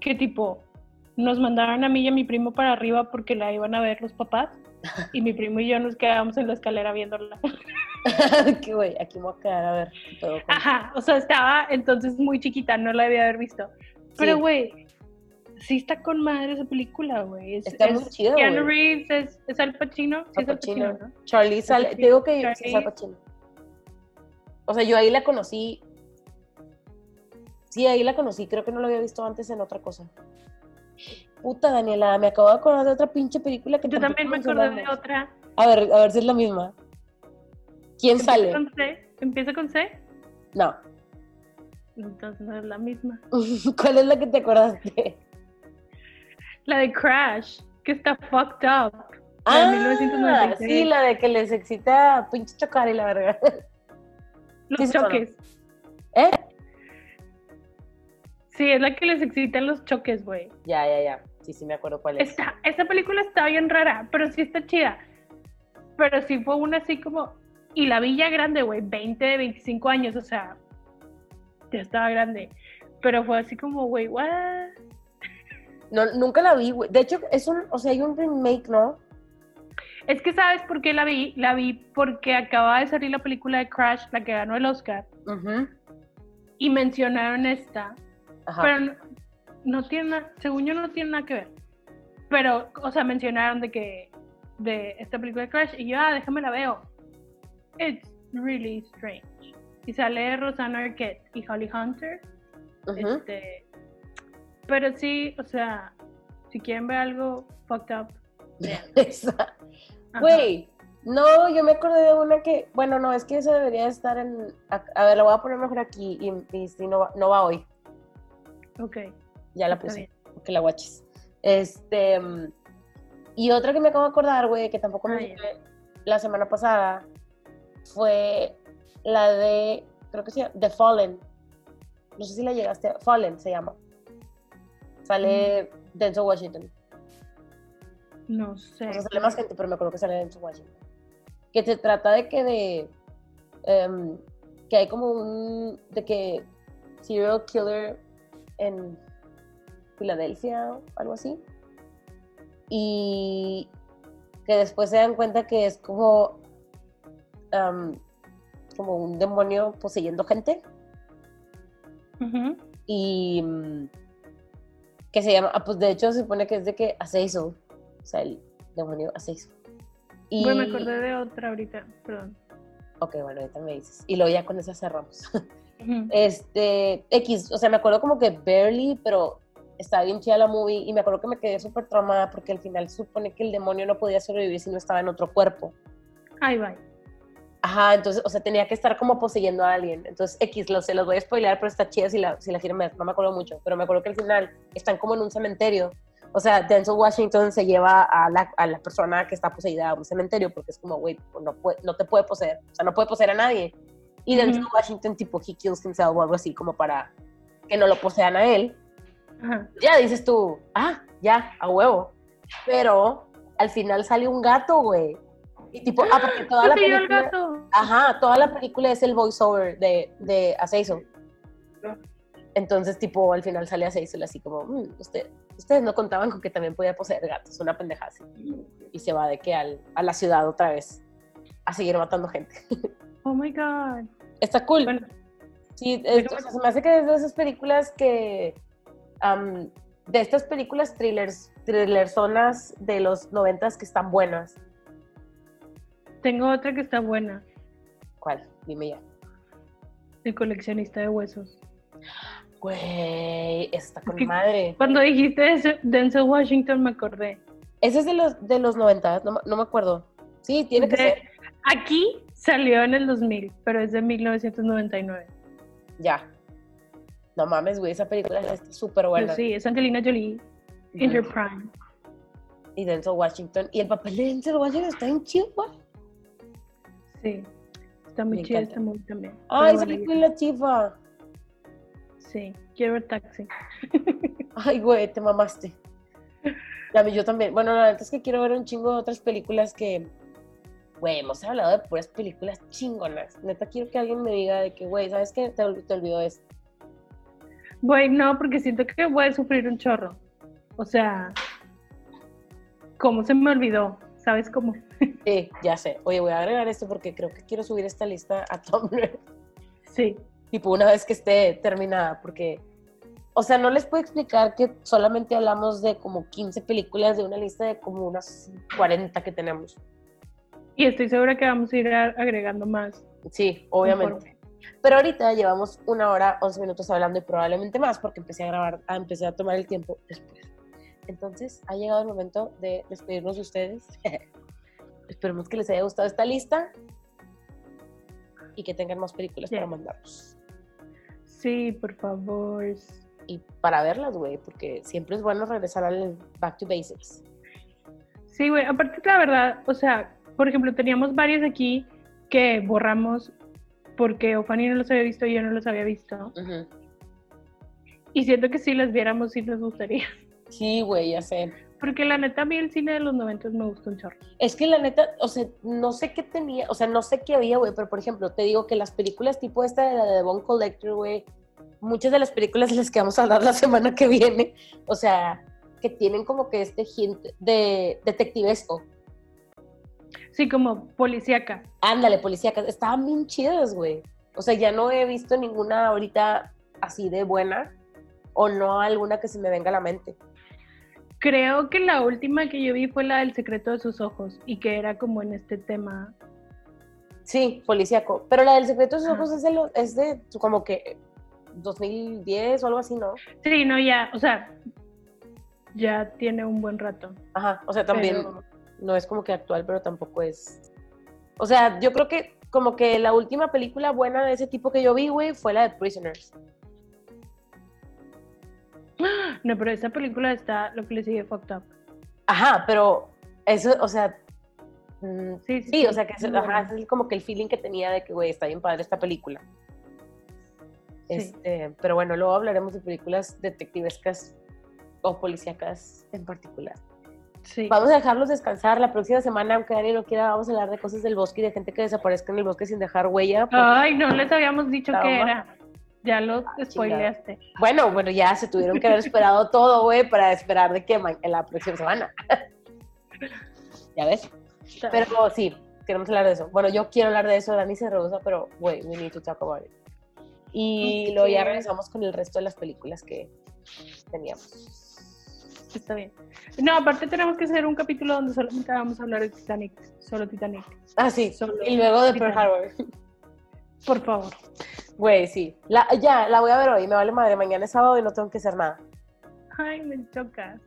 A: que tipo nos mandaron a mí y a mi primo para arriba porque la iban a ver los papás y mi primo y yo nos quedábamos en la escalera viéndola.
B: que güey, aquí me voy a quedar a ver. qué con-
A: Ajá, o sea, estaba entonces muy chiquita, no la debía haber visto. Pero, güey, sí está con madre esa película, güey. Es,
B: Está
A: es
B: muy chida,
A: Keanu
B: güey.
A: Reeves, es, es Al Pacino. Sí,
B: Al
A: Pacino. ¿no?
B: Charlie digo que sí, es. Al Pacino. O sea, yo ahí la conocí. Sí, ahí la conocí, creo que no la había visto antes en otra cosa. Puta, Daniela, me acabo de acordar de otra pinche película que
A: Yo también me acordé de otra.
B: A ver, a ver si es la misma. ¿Quién
A: Empieza
B: sale?
A: con C. Empieza con C.
B: No.
A: Entonces no es la misma.
B: ¿Cuál es la que te acordaste?
A: La de Crash, que está fucked up.
B: Ah,
A: 1996.
B: sí, la de que les excita pinche chocar y la verga.
A: Los
B: sí,
A: choques. Sí, es la que les excitan los choques, güey.
B: Ya, ya, ya. Sí, sí, me acuerdo cuál es.
A: Esta, esta película está bien rara, pero sí está chida. Pero sí fue una así como. Y la vi ya grande, güey, 20, 25 años, o sea, ya estaba grande. Pero fue así como, güey, what?
B: No, nunca la vi, güey. De hecho, es un, o sea, hay un remake, ¿no?
A: Es que sabes por qué la vi. La vi porque acaba de salir la película de Crash, la que ganó el Oscar,
B: Ujú.
A: y mencionaron esta.
B: Ajá.
A: Pero no, no tiene nada, según yo no tiene nada que ver. Pero, o sea, mencionaron de que, de esta película de Crash, y yo, ah, déjame la veo. It's really strange. Y sale Rosanna Arquette y Holly Hunter. Este, pero sí, o sea, si quieren ver algo fucked up.
B: Güey, no, yo me acordé de una que, bueno, no, es que esa debería estar en, a, a ver, la voy a poner mejor aquí y, y si no no va hoy,
A: Ok,
B: ya la puse, que la guaches. Este, y otra que me acabo de acordar, güey, que tampoco
A: Ah,
B: mencioné la semana pasada, fue la de, creo que se llama, The Fallen. No sé si la llegaste, a- Fallen se llama. Sale
A: Mm.
B: Denzel Washington.
A: no sé.
B: O sea, sale más gente, pero me acuerdo que sale Denzel Washington. Que se trata de que de. em, que hay como un. de que serial killer en Filadelfia o algo así. Y que después se dan cuenta que es como. em, como un demonio poseyendo gente. Y mm, que se llama, ah, pues de hecho se supone que es de que Azazel, o sea, el demonio Azazel. Y,
A: Bueno, me acordé de otra ahorita, perdón.
B: Ok, bueno, ahorita me dices. Y luego ya con esa cerramos. Este, X, o sea, me acuerdo como que barely, pero estaba bien chida la movie y me acuerdo que me quedé súper traumada porque al final supone que el demonio no podía sobrevivir si no estaba en otro cuerpo.
A: Ahí va.
B: Ajá, entonces, o sea, tenía que estar como poseyendo a alguien. Entonces, X, lo, se los voy a spoilear, pero está chida si la, si la quieren ver. No me acuerdo mucho, pero me acuerdo que al final están como en un cementerio. O sea, Denzel Washington se lleva a la, a la persona que está poseída a un cementerio porque es como, güey, no, puede- no te puede poseer. O sea, no puede poseer a nadie. Y Denzel
A: Ujú.
B: Washington, tipo, he kills himself o algo así, como para que no lo posean a él. Ya dices tú, ah, ya, a huevo. Pero al final sale un gato, güey. Y tipo, ah, porque toda la
A: el
B: película...
A: gato.
B: Ajá, toda la película es el voiceover de, de Azazel. Entonces, tipo, al final sale Azazel así como, "Mm, usted, ustedes no contaban con que también podía poseer gatos, una pendejada así. Y se va de que al, a la ciudad otra vez a seguir matando gente.
A: Oh my god.
B: Está cool.
A: Bueno,
B: Sí, se me hace que es de esas películas que. am, de estas películas thrillers, thrillers zonas de los noventas que están buenas.
A: tengo otra que está buena.
B: ¿Cuál? Dime ya.
A: El coleccionista de huesos.
B: Güey, está con
A: ¿Qué-
B: madre.
A: Cuando dijiste ese- Denzel Washington me acordé.
B: Ese es de los, de los noventas, no, me- no me acuerdo. Sí, tiene que
A: De-
B: ser.
A: Aquí salió en el 2000, pero es de 1999.
B: Ya. No mames, güey, esa película está súper buena.
A: Pero sí, es Angelina Jolie, in her prime.
B: Y Denzel Washington. Y el papel de Denzel Washington está en chido.
A: Sí, está muy
B: encanta.
A: esta movie también.
B: Ay, esa película chifa.
A: Sí, quiero ver Taxi.
B: Ay, güey, te mamaste. Y A mí yo también. Bueno, la verdad es que quiero ver un chingo de otras películas que, güey, hemos hablado de puras películas chingonas. Neta, quiero que alguien me diga de que, güey, ¿sabes qué? Te, ol- te olvidó esto.
A: Güey, no, porque siento que voy a sufrir un chorro. O sea, ¿cómo se me olvidó? ¿Sabes cómo?
B: Sí, ya sé. Oye, voy a agregar esto porque creo que quiero subir esta lista a Tumblr.
A: Sí,
B: tipo, una vez que esté terminada, porque, o sea, no les puedo explicar que solamente hablamos de como 15 películas de una lista de como unas 40 que tenemos.
A: Y estoy segura que vamos a ir agregando más.
B: Sí, obviamente.
A: conforme.
B: Pero ahorita llevamos una hora, 11 minutos hablando y probablemente más porque empecé a grabar, empecé a tomar el tiempo después. Entonces, ha llegado el momento de despedirnos de ustedes. Esperemos que les haya gustado esta lista y que tengan más películas
A: Yeah.
B: para mandarnos.
A: Sí, por favor.
B: Y para verlas, güey, porque siempre es bueno regresar al back to basics.
A: Sí, güey, aparte la verdad, o sea, por ejemplo, teníamos varias aquí que borramos porque Ofani no los había visto y yo no los había visto. Y siento que si las viéramos sí nos gustaría.
B: Sí, güey, ya sé.
A: Porque la neta a mí el cine de los 90 me gustó un chorro.
B: Es que la neta, o sea, no sé qué tenía, o sea, no sé qué había, güey, pero por ejemplo, te digo que las películas tipo esta de la de Bone Collector, güey, muchas de las películas de las que vamos a hablar la semana que viene, o sea, que tienen como que este hint de detectivesco.
A: Sí, como policíaca.
B: Ándale, policíacas, estaban bien chidas, güey. O sea, ya no he visto ninguna ahorita así de buena, o no alguna que se me venga a la mente.
A: Creo que la última que yo vi fue la del secreto de sus ojos y que era como en este tema.
B: Sí, policíaco. Pero la del secreto de sus ojos es de, lo- es de como que 2010 o algo así, ¿no?
A: Sí, no, ya, o sea, ya tiene un buen rato.
B: Ajá, o sea, también
A: pero-
B: no es como que actual, pero tampoco es... O sea, yo creo que como que la última película buena de ese tipo que yo vi, güey, fue la de Prisoners.
A: No, pero esa película está lo que le sigue fucked up.
B: Ajá, pero eso, o sea... mm,
A: Sí,
B: Sí, o sea, que ajá, es como que el feeling que tenía de que, güey, está bien padre esta película.
A: Sí.
B: Este, pero bueno, luego hablaremos de películas detectivescas o policíacas en particular.
A: Sí.
B: Vamos a dejarlos descansar la próxima semana, aunque Dani no quiera, vamos a hablar de cosas del bosque y de gente que desaparezca en el bosque sin dejar huella. porque-
A: Ay, no les habíamos dicho qué era. Ya lo
B: Ah,
A: spoileaste.
B: Bueno, bueno, ya se tuvieron que haber esperado todo, güey, para esperar de que en la próxima semana. ya ves. Pero sí, queremos hablar de eso. Bueno, yo quiero hablar de eso, Dani se rehúsa, pero, güey, we need to talk about it. Y luego ya regresamos con el resto de las películas que teníamos.
A: Está bien. No, aparte tenemos que hacer un capítulo donde solamente vamos a hablar de Titanic, solo Titanic.
B: Ah, sí.
A: Solo
B: y luego de Pearl. Harbor.
A: Por favor.
B: Güey, sí. La, ya, la voy a ver hoy. Me vale madre. Mañana es sábado y no tengo que hacer nada.
A: Ay, me chocas.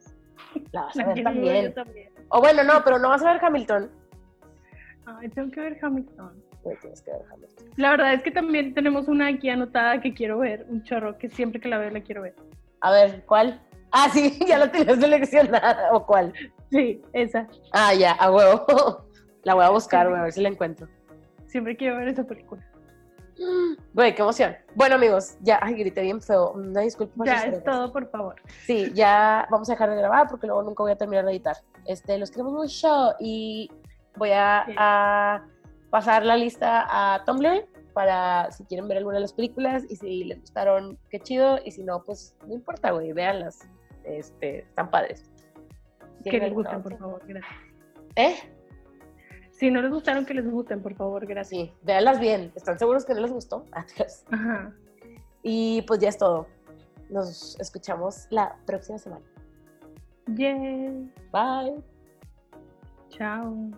B: La vas a
A: La
B: ver también.
A: también.
B: O bueno, no, pero no vas a ver Hamilton.
A: Ay, tengo que ver Hamilton.
B: Güey, tienes que ver Hamilton.
A: La verdad es que también tenemos una aquí anotada que quiero ver, un chorro, que siempre que la veo la quiero ver.
B: A ver, ¿cuál? Ah, sí, ya la tenías seleccionada. ¿O cuál?
A: Sí, esa.
B: Ah, ya, a huevo. La voy a buscar, güey, a ver si la encuentro.
A: Siempre quiero ver esa película.
B: Güey, qué emoción. Bueno, amigos, ya, ay, grité bien feo. Una disculpa.
A: Ya es todo, por favor.
B: Sí, ya vamos a dejar de grabar porque luego nunca voy a terminar de editar. Este, los queremos mucho y voy a,
A: Sí.
B: a pasar la lista a Tumblr para si quieren ver alguna de las películas y si les gustaron, qué chido, y si no, pues no importa, güey, véanlas. Este, están padres.
A: Que
B: ¿Tienen
A: les gusten, por favor, gracias.
B: ¿Eh?
A: Si no les gustaron, que les gusten, por favor, gracias.
B: Sí, véanlas bien. ¿Están seguros que no les gustó? Adiós.
A: Ajá.
B: Y pues ya es todo. Nos escuchamos la próxima semana.
A: Yay.
B: Bye.
A: Chao.